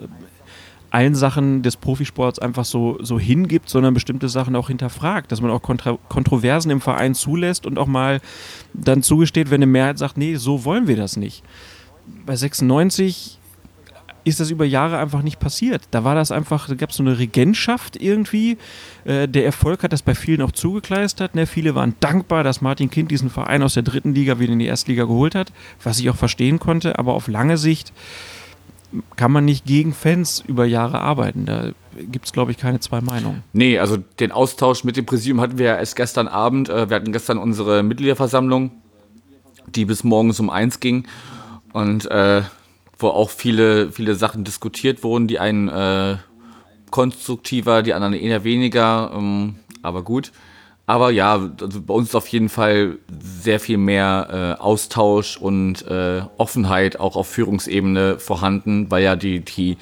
allen Sachen des Profisports einfach so, so hingibt, sondern bestimmte Sachen auch hinterfragt, dass man auch Kontra Kontroversen im Verein zulässt und auch mal dann zugesteht, wenn eine Mehrheit sagt, nee, so wollen wir das nicht. Bei 96 ist das über Jahre einfach nicht passiert. Da war das einfach, da gab es so eine Regentschaft irgendwie. Äh, der Erfolg hat das bei vielen auch zugekleistert. Ne? Viele waren dankbar, dass Martin Kind diesen Verein aus der dritten Liga wieder in die Erstliga geholt hat, was ich auch verstehen konnte. Aber auf lange Sicht kann man nicht gegen Fans über Jahre arbeiten. Da gibt es, glaube ich, keine zwei Meinungen. Nee, also den Austausch mit dem Präsidium hatten wir ja erst gestern Abend. Äh, wir hatten gestern unsere Mitgliederversammlung, die bis morgens um eins ging. Und äh, wo auch viele, viele Sachen diskutiert wurden, die einen äh, konstruktiver, die anderen eher weniger, ähm, aber gut. Aber ja, also bei uns ist auf jeden Fall sehr viel mehr äh, Austausch und äh, Offenheit auch auf Führungsebene vorhanden, weil ja die, die,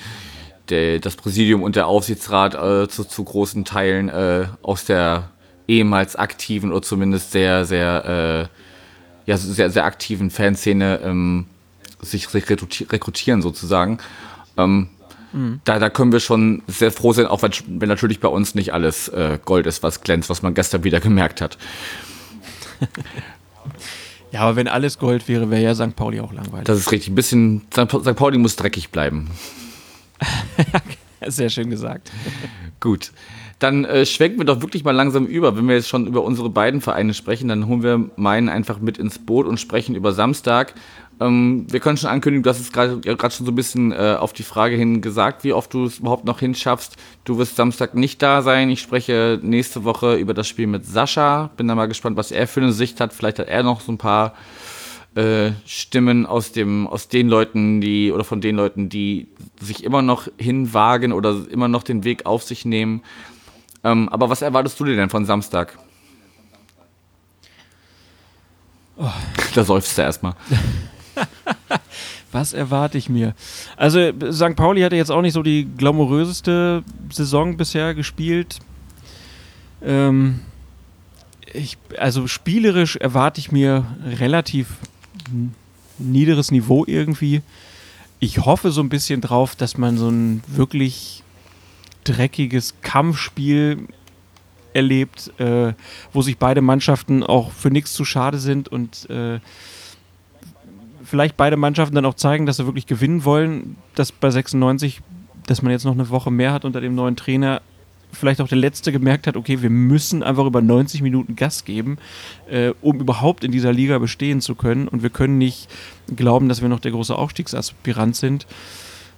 der, das Präsidium und der Aufsichtsrat äh, zu, zu großen Teilen äh, aus der ehemals aktiven oder zumindest sehr, sehr, äh, ja, sehr, sehr aktiven Fanszene ähm, sich rekrutieren sozusagen. Ähm, mhm. da, da können wir schon sehr froh sein, auch wenn, wenn natürlich bei uns nicht alles äh, Gold ist, was glänzt, was man gestern wieder gemerkt hat. ja, aber wenn alles Gold wäre, wäre ja St. Pauli auch langweilig. Das ist richtig. Ein bisschen, St. Pauli muss dreckig bleiben. Sehr schön gesagt. Gut. Dann äh, schwenken wir doch wirklich mal langsam über. Wenn wir jetzt schon über unsere beiden Vereine sprechen, dann holen wir meinen einfach mit ins Boot und sprechen über Samstag. Ähm, wir können schon ankündigen, du hast es gerade schon so ein bisschen äh, auf die Frage hin gesagt, wie oft du es überhaupt noch hinschaffst. Du wirst Samstag nicht da sein. Ich spreche nächste Woche über das Spiel mit Sascha. Bin da mal gespannt, was er für eine Sicht hat. Vielleicht hat er noch so ein paar äh, Stimmen aus dem, aus den Leuten, die, oder von den Leuten, die sich immer noch hinwagen oder immer noch den Weg auf sich nehmen. Ähm, aber was erwartest du dir denn von Samstag? Oh. Da seufzt er erstmal. Was erwarte ich mir? Also, St. Pauli hatte jetzt auch nicht so die glamouröseste Saison bisher gespielt. Ähm, ich, also, spielerisch erwarte ich mir relativ niederes Niveau irgendwie. Ich hoffe so ein bisschen drauf, dass man so ein wirklich dreckiges Kampfspiel erlebt, äh, wo sich beide Mannschaften auch für nichts zu schade sind und äh, vielleicht beide Mannschaften dann auch zeigen, dass sie wirklich gewinnen wollen, dass bei 96, dass man jetzt noch eine Woche mehr hat unter dem neuen Trainer, vielleicht auch der Letzte gemerkt hat, okay, wir müssen einfach über 90 Minuten Gas geben, äh, um überhaupt in dieser Liga bestehen zu können. Und wir können nicht glauben, dass wir noch der große Aufstiegsaspirant sind.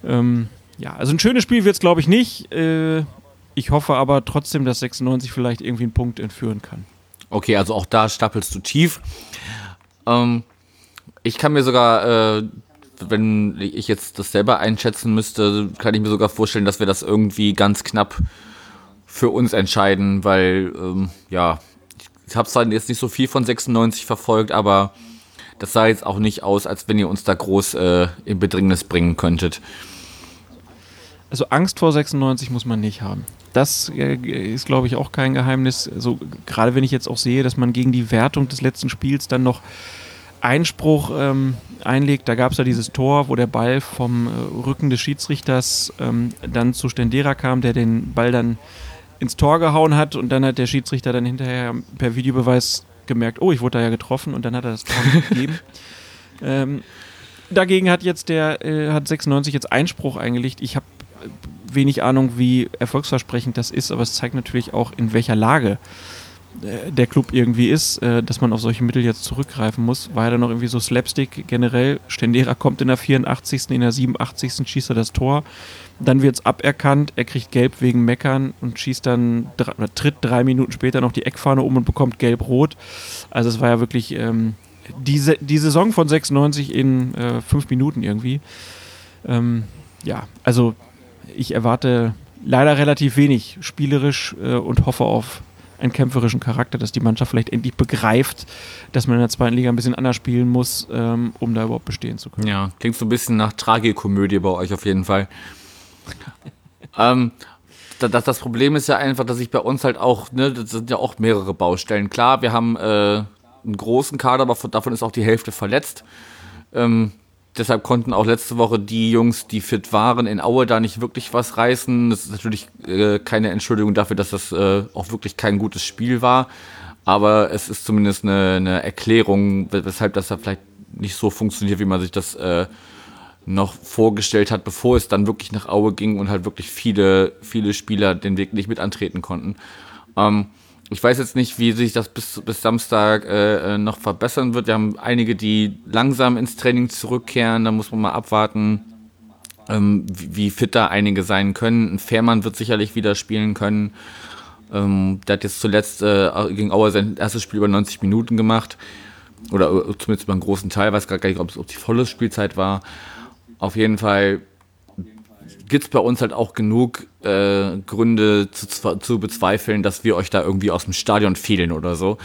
Ähm, ja, also ein schönes Spiel wird es, glaube ich, nicht. Äh, ich hoffe aber trotzdem, dass 96 vielleicht irgendwie einen Punkt entführen kann. Okay, also auch da stapelst du tief. Ähm, ich kann mir sogar, äh, wenn ich jetzt das selber einschätzen müsste, kann ich mir sogar vorstellen, dass wir das irgendwie ganz knapp für uns entscheiden, weil, ähm, ja, ich habe zwar jetzt nicht so viel von 96 verfolgt, aber das sah jetzt auch nicht aus, als wenn ihr uns da groß äh, in Bedrängnis bringen könntet. Also Angst vor 96 muss man nicht haben. Das äh, ist, glaube ich, auch kein Geheimnis. Also, gerade wenn ich jetzt auch sehe, dass man gegen die Wertung des letzten Spiels dann noch Einspruch ähm, einlegt. Da gab es ja dieses Tor, wo der Ball vom äh, Rücken des Schiedsrichters ähm, dann zu Stendera kam, der den Ball dann ins Tor gehauen hat und dann hat der Schiedsrichter dann hinterher per Videobeweis gemerkt, oh, ich wurde da ja getroffen und dann hat er das Tor gegeben. Ähm, dagegen hat jetzt der, äh, hat 96 jetzt Einspruch eingelegt. Ich habe wenig Ahnung, wie erfolgsversprechend das ist, aber es zeigt natürlich auch, in welcher Lage äh, der Club irgendwie ist, äh, dass man auf solche Mittel jetzt zurückgreifen muss. War ja dann noch irgendwie so Slapstick generell. Stendera kommt in der 84., in der 87. schießt er das Tor. Dann wird es aberkannt, er kriegt Gelb wegen Meckern und schießt dann, oder tritt drei Minuten später noch die Eckfahne um und bekommt Gelb-Rot. Also es war ja wirklich ähm, die, die Saison von 96 in äh, fünf Minuten irgendwie. Ähm, ja, also ich erwarte leider relativ wenig spielerisch äh, und hoffe auf einen kämpferischen Charakter, dass die Mannschaft vielleicht endlich begreift, dass man in der zweiten Liga ein bisschen anders spielen muss, ähm, um da überhaupt bestehen zu können. Ja, klingt so ein bisschen nach Tragikomödie bei euch auf jeden Fall. ähm, das, das, Problem ist ja einfach, dass ich bei uns halt auch, ne, das sind ja auch mehrere Baustellen. Klar, wir haben äh, einen großen Kader, aber davon ist auch die Hälfte verletzt. Ähm, deshalb konnten auch letzte Woche die Jungs, die fit waren, in Aue da nicht wirklich was reißen. Das ist natürlich äh, keine Entschuldigung dafür, dass das äh, auch wirklich kein gutes Spiel war. Aber es ist zumindest eine, eine Erklärung, weshalb das da vielleicht nicht so funktioniert, wie man sich das äh, noch vorgestellt hat, bevor es dann wirklich nach Aue ging und halt wirklich viele, viele Spieler den Weg nicht mit antreten konnten. Ähm, ich weiß jetzt nicht, wie sich das bis, bis Samstag äh, äh, noch verbessern wird. Wir haben einige, die langsam ins Training zurückkehren. Da muss man mal abwarten, ähm, wie, wie, fit da einige sein können. Ein Fährmann wird sicherlich wieder spielen können. Ähm, der hat jetzt zuletzt äh, gegen Auer sein erstes Spiel über 90 Minuten gemacht. Oder äh, zumindest über einen großen Teil. Ich weiß gar nicht, ob es die volle Spielzeit war. Auf jeden Fall gibt es bei uns halt auch genug äh, Gründe zu, zu bezweifeln, dass wir euch da irgendwie aus dem Stadion fehlen oder so.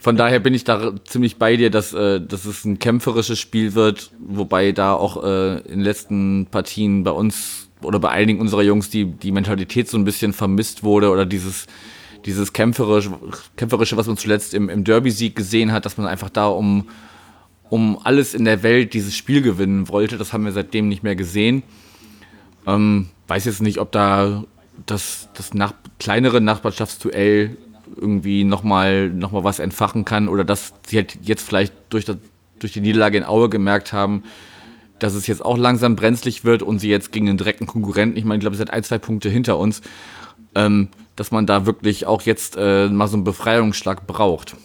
Von daher bin ich da ziemlich bei dir, dass, äh, dass es ein kämpferisches Spiel wird, wobei da auch äh, in den letzten Partien bei uns oder bei einigen unserer Jungs die, die Mentalität so ein bisschen vermisst wurde oder dieses, dieses kämpferische, kämpferische, was man zuletzt im, im Derby-Sieg gesehen hat, dass man einfach da um, um alles in der Welt dieses Spiel gewinnen wollte. Das haben wir seitdem nicht mehr gesehen. Ähm, weiß jetzt nicht, ob da das, das nach, kleinere Nachbarschaftsduell irgendwie nochmal noch mal was entfachen kann oder dass sie halt jetzt vielleicht durch, das, durch die Niederlage in Aue gemerkt haben, dass es jetzt auch langsam brenzlig wird und sie jetzt gegen den direkten Konkurrenten, ich meine, ich glaube, es hat ein, zwei Punkte hinter uns, ähm, dass man da wirklich auch jetzt äh, mal so einen Befreiungsschlag braucht.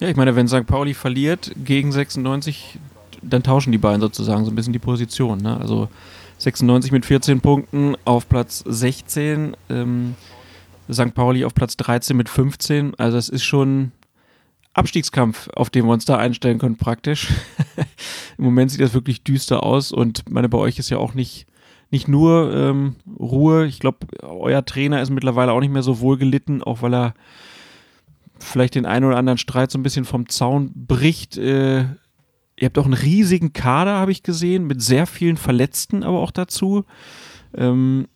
Ja, ich meine, wenn St. Pauli verliert gegen 96, dann tauschen die beiden sozusagen so ein bisschen die Position. Ne? Also 96 mit 14 Punkten auf Platz 16, ähm, St. Pauli auf Platz 13 mit 15. Also es ist schon Abstiegskampf, auf den wir uns da einstellen können praktisch. Im Moment sieht das wirklich düster aus und meine, bei euch ist ja auch nicht, nicht nur ähm, Ruhe. Ich glaube, euer Trainer ist mittlerweile auch nicht mehr so wohl gelitten, auch weil er vielleicht den einen oder anderen Streit so ein bisschen vom Zaun bricht. Äh, Ihr habt auch einen riesigen Kader, habe ich gesehen, mit sehr vielen Verletzten, aber auch dazu. Ähm,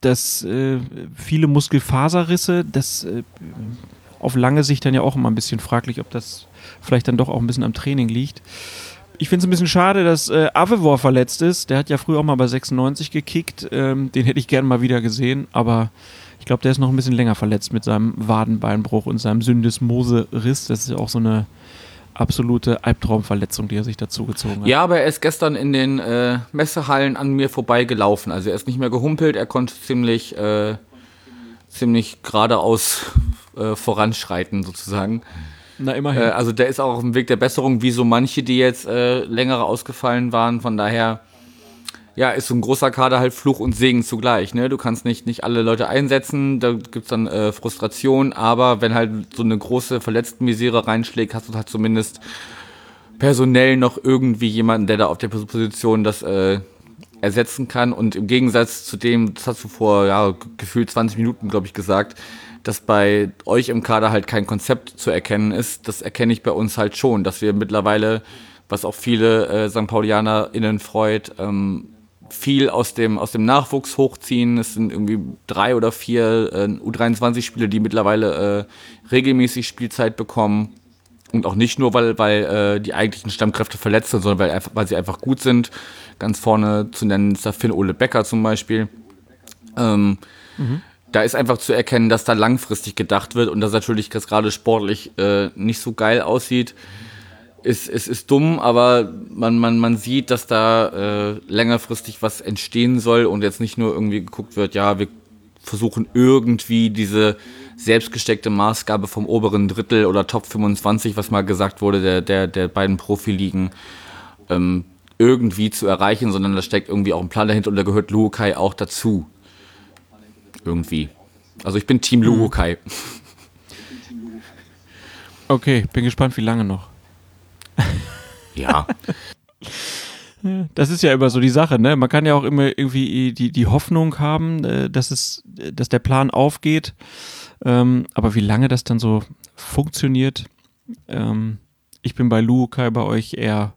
das äh, viele Muskelfaserrisse, das äh, auf lange Sicht dann ja auch immer ein bisschen fraglich, ob das vielleicht dann doch auch ein bisschen am Training liegt. Ich finde es ein bisschen schade, dass äh, Avevor verletzt ist. Der hat ja früher auch mal bei 96 gekickt. Ähm, den hätte ich gerne mal wieder gesehen, aber ich glaube, der ist noch ein bisschen länger verletzt mit seinem Wadenbeinbruch und seinem Syndesmose-Riss. Das ist ja auch so eine absolute Albtraumverletzung, die er sich dazu gezogen hat. Ja, aber er ist gestern in den äh, Messehallen an mir vorbeigelaufen. Also er ist nicht mehr gehumpelt, er konnte ziemlich, äh, ziemlich geradeaus äh, voranschreiten sozusagen. Na, immerhin. Äh, also der ist auch auf dem Weg der Besserung, wie so manche, die jetzt äh, längere ausgefallen waren. Von daher ja, ist so ein großer Kader halt Fluch und Segen zugleich. Ne? Du kannst nicht, nicht alle Leute einsetzen, da gibt's dann äh, Frustration, aber wenn halt so eine große Verletztenmisere reinschlägt, hast du halt zumindest personell noch irgendwie jemanden, der da auf der Position das äh, ersetzen kann. Und im Gegensatz zu dem, das hast du vor ja, gefühlt 20 Minuten, glaube ich, gesagt, dass bei euch im Kader halt kein Konzept zu erkennen ist, das erkenne ich bei uns halt schon, dass wir mittlerweile, was auch viele äh, St. PaulianerInnen freut, ähm, viel aus dem, aus dem Nachwuchs hochziehen. Es sind irgendwie drei oder vier äh, U23-Spieler, die mittlerweile äh, regelmäßig Spielzeit bekommen. Und auch nicht nur, weil, weil äh, die eigentlichen Stammkräfte verletzt sind, sondern weil, weil sie einfach gut sind. Ganz vorne zu nennen ist da Finn Ole Becker zum Beispiel. Ähm, mhm. Da ist einfach zu erkennen, dass da langfristig gedacht wird und dass natürlich das gerade sportlich äh, nicht so geil aussieht. Ist, ist, ist dumm, aber man, man, man sieht, dass da äh, längerfristig was entstehen soll und jetzt nicht nur irgendwie geguckt wird, ja, wir versuchen irgendwie diese selbstgesteckte Maßgabe vom oberen Drittel oder Top 25, was mal gesagt wurde, der, der, der beiden Profiligen, ähm, irgendwie zu erreichen, sondern da steckt irgendwie auch ein Plan dahinter und da gehört Luokai auch dazu. Irgendwie. Also ich bin Team. Luokai. Okay, bin gespannt, wie lange noch. ja. Das ist ja immer so die Sache, ne? Man kann ja auch immer irgendwie die, die Hoffnung haben, äh, dass es, dass der Plan aufgeht. Ähm, aber wie lange das dann so funktioniert, ähm, ich bin bei Lukai bei euch eher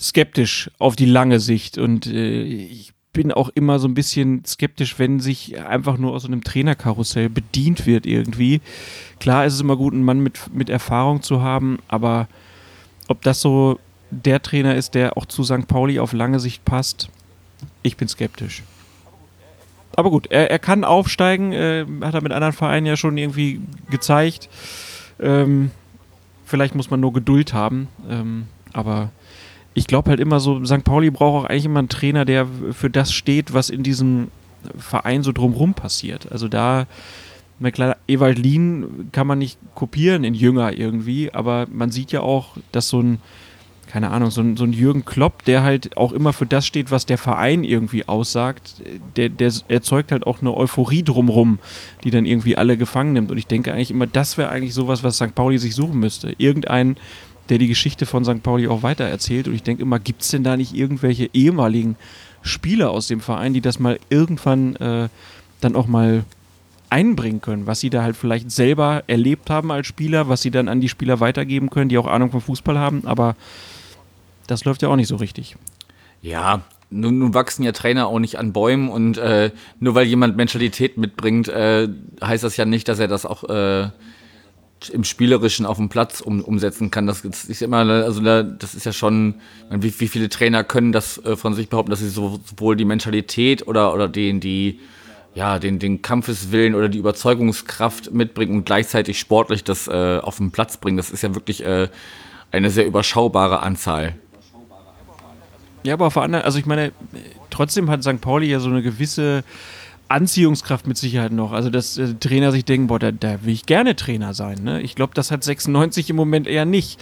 skeptisch auf die lange Sicht und äh, ich bin auch immer so ein bisschen skeptisch, wenn sich einfach nur aus so einem Trainerkarussell bedient wird irgendwie. Klar ist es immer gut, einen Mann mit, mit Erfahrung zu haben, aber ob das so der Trainer ist, der auch zu St. Pauli auf lange Sicht passt, ich bin skeptisch. Aber gut, er, er kann aufsteigen, äh, hat er mit anderen Vereinen ja schon irgendwie gezeigt. Ähm, vielleicht muss man nur Geduld haben, ähm, aber ich glaube halt immer so, St. Pauli braucht auch eigentlich immer einen Trainer, der für das steht, was in diesem Verein so drumherum passiert. Also da, klar, Ewald Lien kann man nicht kopieren in Jünger irgendwie, aber man sieht ja auch, dass so ein, keine Ahnung, so ein, so ein Jürgen Klopp, der halt auch immer für das steht, was der Verein irgendwie aussagt, der, der erzeugt halt auch eine Euphorie drumherum, die dann irgendwie alle gefangen nimmt. Und ich denke eigentlich immer, das wäre eigentlich sowas, was St. Pauli sich suchen müsste. Irgendein der die Geschichte von St. Pauli auch weitererzählt. Und ich denke immer, gibt es denn da nicht irgendwelche ehemaligen Spieler aus dem Verein, die das mal irgendwann äh, dann auch mal einbringen können, was sie da halt vielleicht selber erlebt haben als Spieler, was sie dann an die Spieler weitergeben können, die auch Ahnung vom Fußball haben, aber das läuft ja auch nicht so richtig. Ja, nun, nun wachsen ja Trainer auch nicht an Bäumen und äh, nur weil jemand Mentalität mitbringt, äh, heißt das ja nicht, dass er das auch äh, im Spielerischen auf dem Platz um, umsetzen kann. Das ist immer, also das ist ja schon, wie, wie viele Trainer können das äh, von sich behaupten, dass sie sowohl die Mentalität oder, oder den, die, ja, den, den Kampfeswillen oder die Überzeugungskraft mitbringen und gleichzeitig sportlich das äh, auf den Platz bringen. Das ist ja wirklich äh, eine sehr überschaubare Anzahl. Ja, aber auf der anderen, also ich meine, trotzdem hat St. Pauli ja so eine gewisse Anziehungskraft mit Sicherheit noch. Also, dass äh, Trainer sich denken, boah, da, da will ich gerne Trainer sein. Ne? Ich glaube, das hat 96 im Moment eher nicht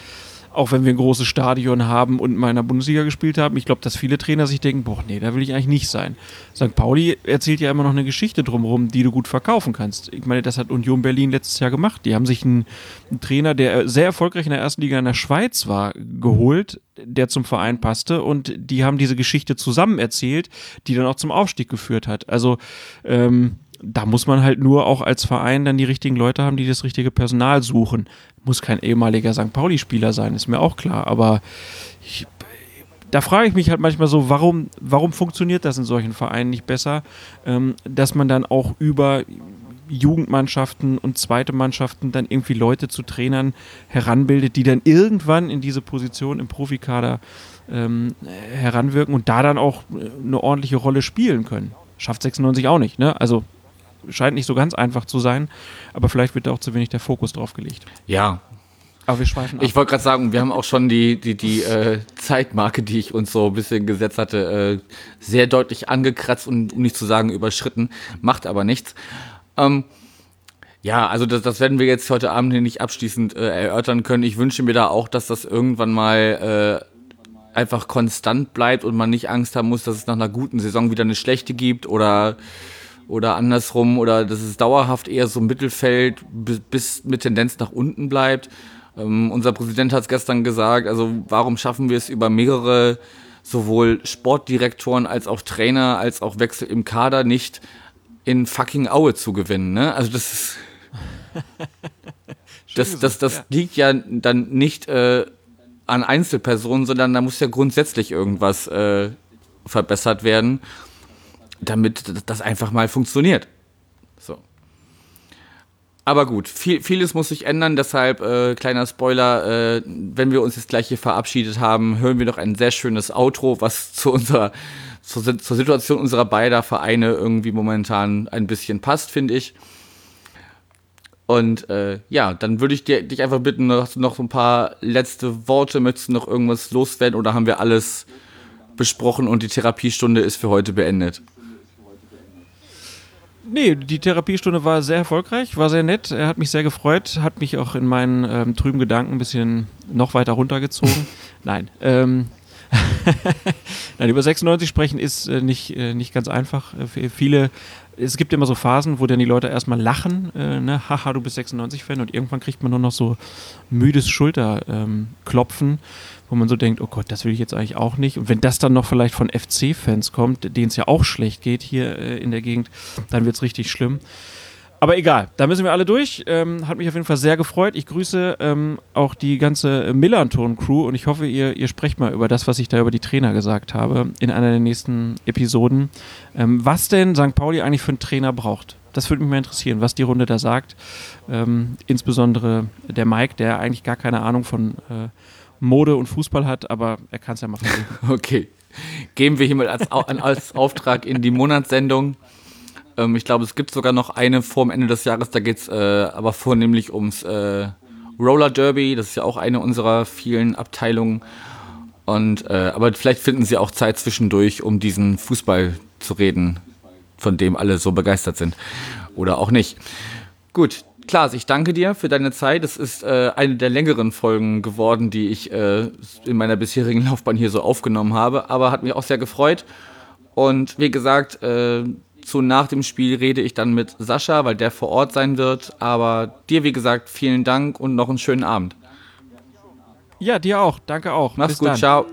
auch wenn wir ein großes Stadion haben und mal in der Bundesliga gespielt haben, ich glaube, dass viele Trainer sich denken, boah, nee, da will ich eigentlich nicht sein. St. Pauli erzählt ja immer noch eine Geschichte drumherum, die du gut verkaufen kannst. Ich meine, das hat Union Berlin letztes Jahr gemacht. Die haben sich einen, einen Trainer, der sehr erfolgreich in der ersten Liga in der Schweiz war, geholt, der zum Verein passte und die haben diese Geschichte zusammen erzählt, die dann auch zum Aufstieg geführt hat. Also, ähm, da muss man halt nur auch als Verein dann die richtigen Leute haben, die das richtige Personal suchen. Muss kein ehemaliger St. Pauli-Spieler sein, ist mir auch klar. Aber ich, da frage ich mich halt manchmal so, warum, warum funktioniert das in solchen Vereinen nicht besser, ähm, dass man dann auch über Jugendmannschaften und zweite Mannschaften dann irgendwie Leute zu Trainern heranbildet, die dann irgendwann in diese Position im Profikader ähm, heranwirken und da dann auch äh, eine ordentliche Rolle spielen können. Schafft 96 auch nicht, ne? Also scheint nicht so ganz einfach zu sein, aber vielleicht wird da auch zu wenig der Fokus drauf gelegt. Ja. Aber wir schweifen ab. Ich wollte gerade sagen, wir haben auch schon die, die, die äh, Zeitmarke, die ich uns so ein bisschen gesetzt hatte, äh, sehr deutlich angekratzt und um nicht zu sagen überschritten. Macht aber nichts. Ähm, ja, also das, das werden wir jetzt heute Abend hier nicht abschließend äh, erörtern können. Ich wünsche mir da auch, dass das irgendwann mal äh, einfach konstant bleibt und man nicht Angst haben muss, dass es nach einer guten Saison wieder eine schlechte gibt oder oder andersrum oder dass es dauerhaft eher so Mittelfeld bis, bis mit Tendenz nach unten bleibt. Ähm, unser Präsident hat es gestern gesagt, also warum schaffen wir es über mehrere sowohl Sportdirektoren als auch Trainer als auch Wechsel im Kader nicht in fucking Aue zu gewinnen, ne? Also das ist das, das, das ja. liegt ja dann nicht äh, an Einzelpersonen, sondern da muss ja grundsätzlich irgendwas äh, verbessert werden damit das einfach mal funktioniert. So. Aber gut, viel, vieles muss sich ändern, deshalb äh, kleiner Spoiler, äh, wenn wir uns jetzt gleich hier verabschiedet haben, hören wir noch ein sehr schönes Outro, was zu unserer zur, zur Situation unserer beider Vereine irgendwie momentan ein bisschen passt, finde ich. Und äh, ja, dann würde ich dir, dich einfach bitten, hast du noch ein paar letzte Worte, möchtest du noch irgendwas loswerden oder haben wir alles besprochen und die Therapiestunde ist für heute beendet? Nee, die Therapiestunde war sehr erfolgreich, war sehr nett. Er hat mich sehr gefreut, hat mich auch in meinen ähm, trüben Gedanken ein bisschen noch weiter runtergezogen. Nein, ähm, Nein, über 96 sprechen ist äh, nicht, äh, nicht ganz einfach. Äh, viele, es gibt immer so Phasen, wo dann die Leute erstmal lachen, äh, ne, haha, du bist 96-Fan und irgendwann kriegt man nur noch so müdes Schulterklopfen, ähm, wo man so denkt, oh Gott, das will ich jetzt eigentlich auch nicht. Und wenn das dann noch vielleicht von FC-Fans kommt, denen es ja auch schlecht geht hier äh, in der Gegend, dann wird es richtig schlimm. Aber egal, da müssen wir alle durch. Ähm, hat mich auf jeden Fall sehr gefreut. Ich grüße ähm, auch die ganze Millanton-Crew und ich hoffe, ihr, ihr sprecht mal über das, was ich da über die Trainer gesagt habe, in einer der nächsten Episoden. Ähm, was denn St. Pauli eigentlich für einen Trainer braucht. Das würde mich mal interessieren, was die Runde da sagt. Ähm, insbesondere der Mike, der eigentlich gar keine Ahnung von äh, Mode und Fußball hat, aber er kann es ja mal versuchen. Okay. Geben wir hier mal als, als Auftrag in die Monatssendung. Ähm, ich glaube, es gibt sogar noch eine vor dem Ende des Jahres, da geht es äh, aber vornehmlich ums äh, Roller Derby. Das ist ja auch eine unserer vielen Abteilungen. Und äh, aber vielleicht finden sie auch Zeit zwischendurch, um diesen Fußball zu reden, von dem alle so begeistert sind. Oder auch nicht. Gut, Klaas, ich danke dir für deine Zeit. Es ist äh, eine der längeren Folgen geworden, die ich äh, in meiner bisherigen Laufbahn hier so aufgenommen habe, aber hat mich auch sehr gefreut. Und wie gesagt, äh, zu nach dem Spiel rede ich dann mit Sascha, weil der vor Ort sein wird. Aber dir, wie gesagt, vielen Dank und noch einen schönen Abend. Ja, dir auch. Danke auch. Mach's Bis gut. Dann. Ciao.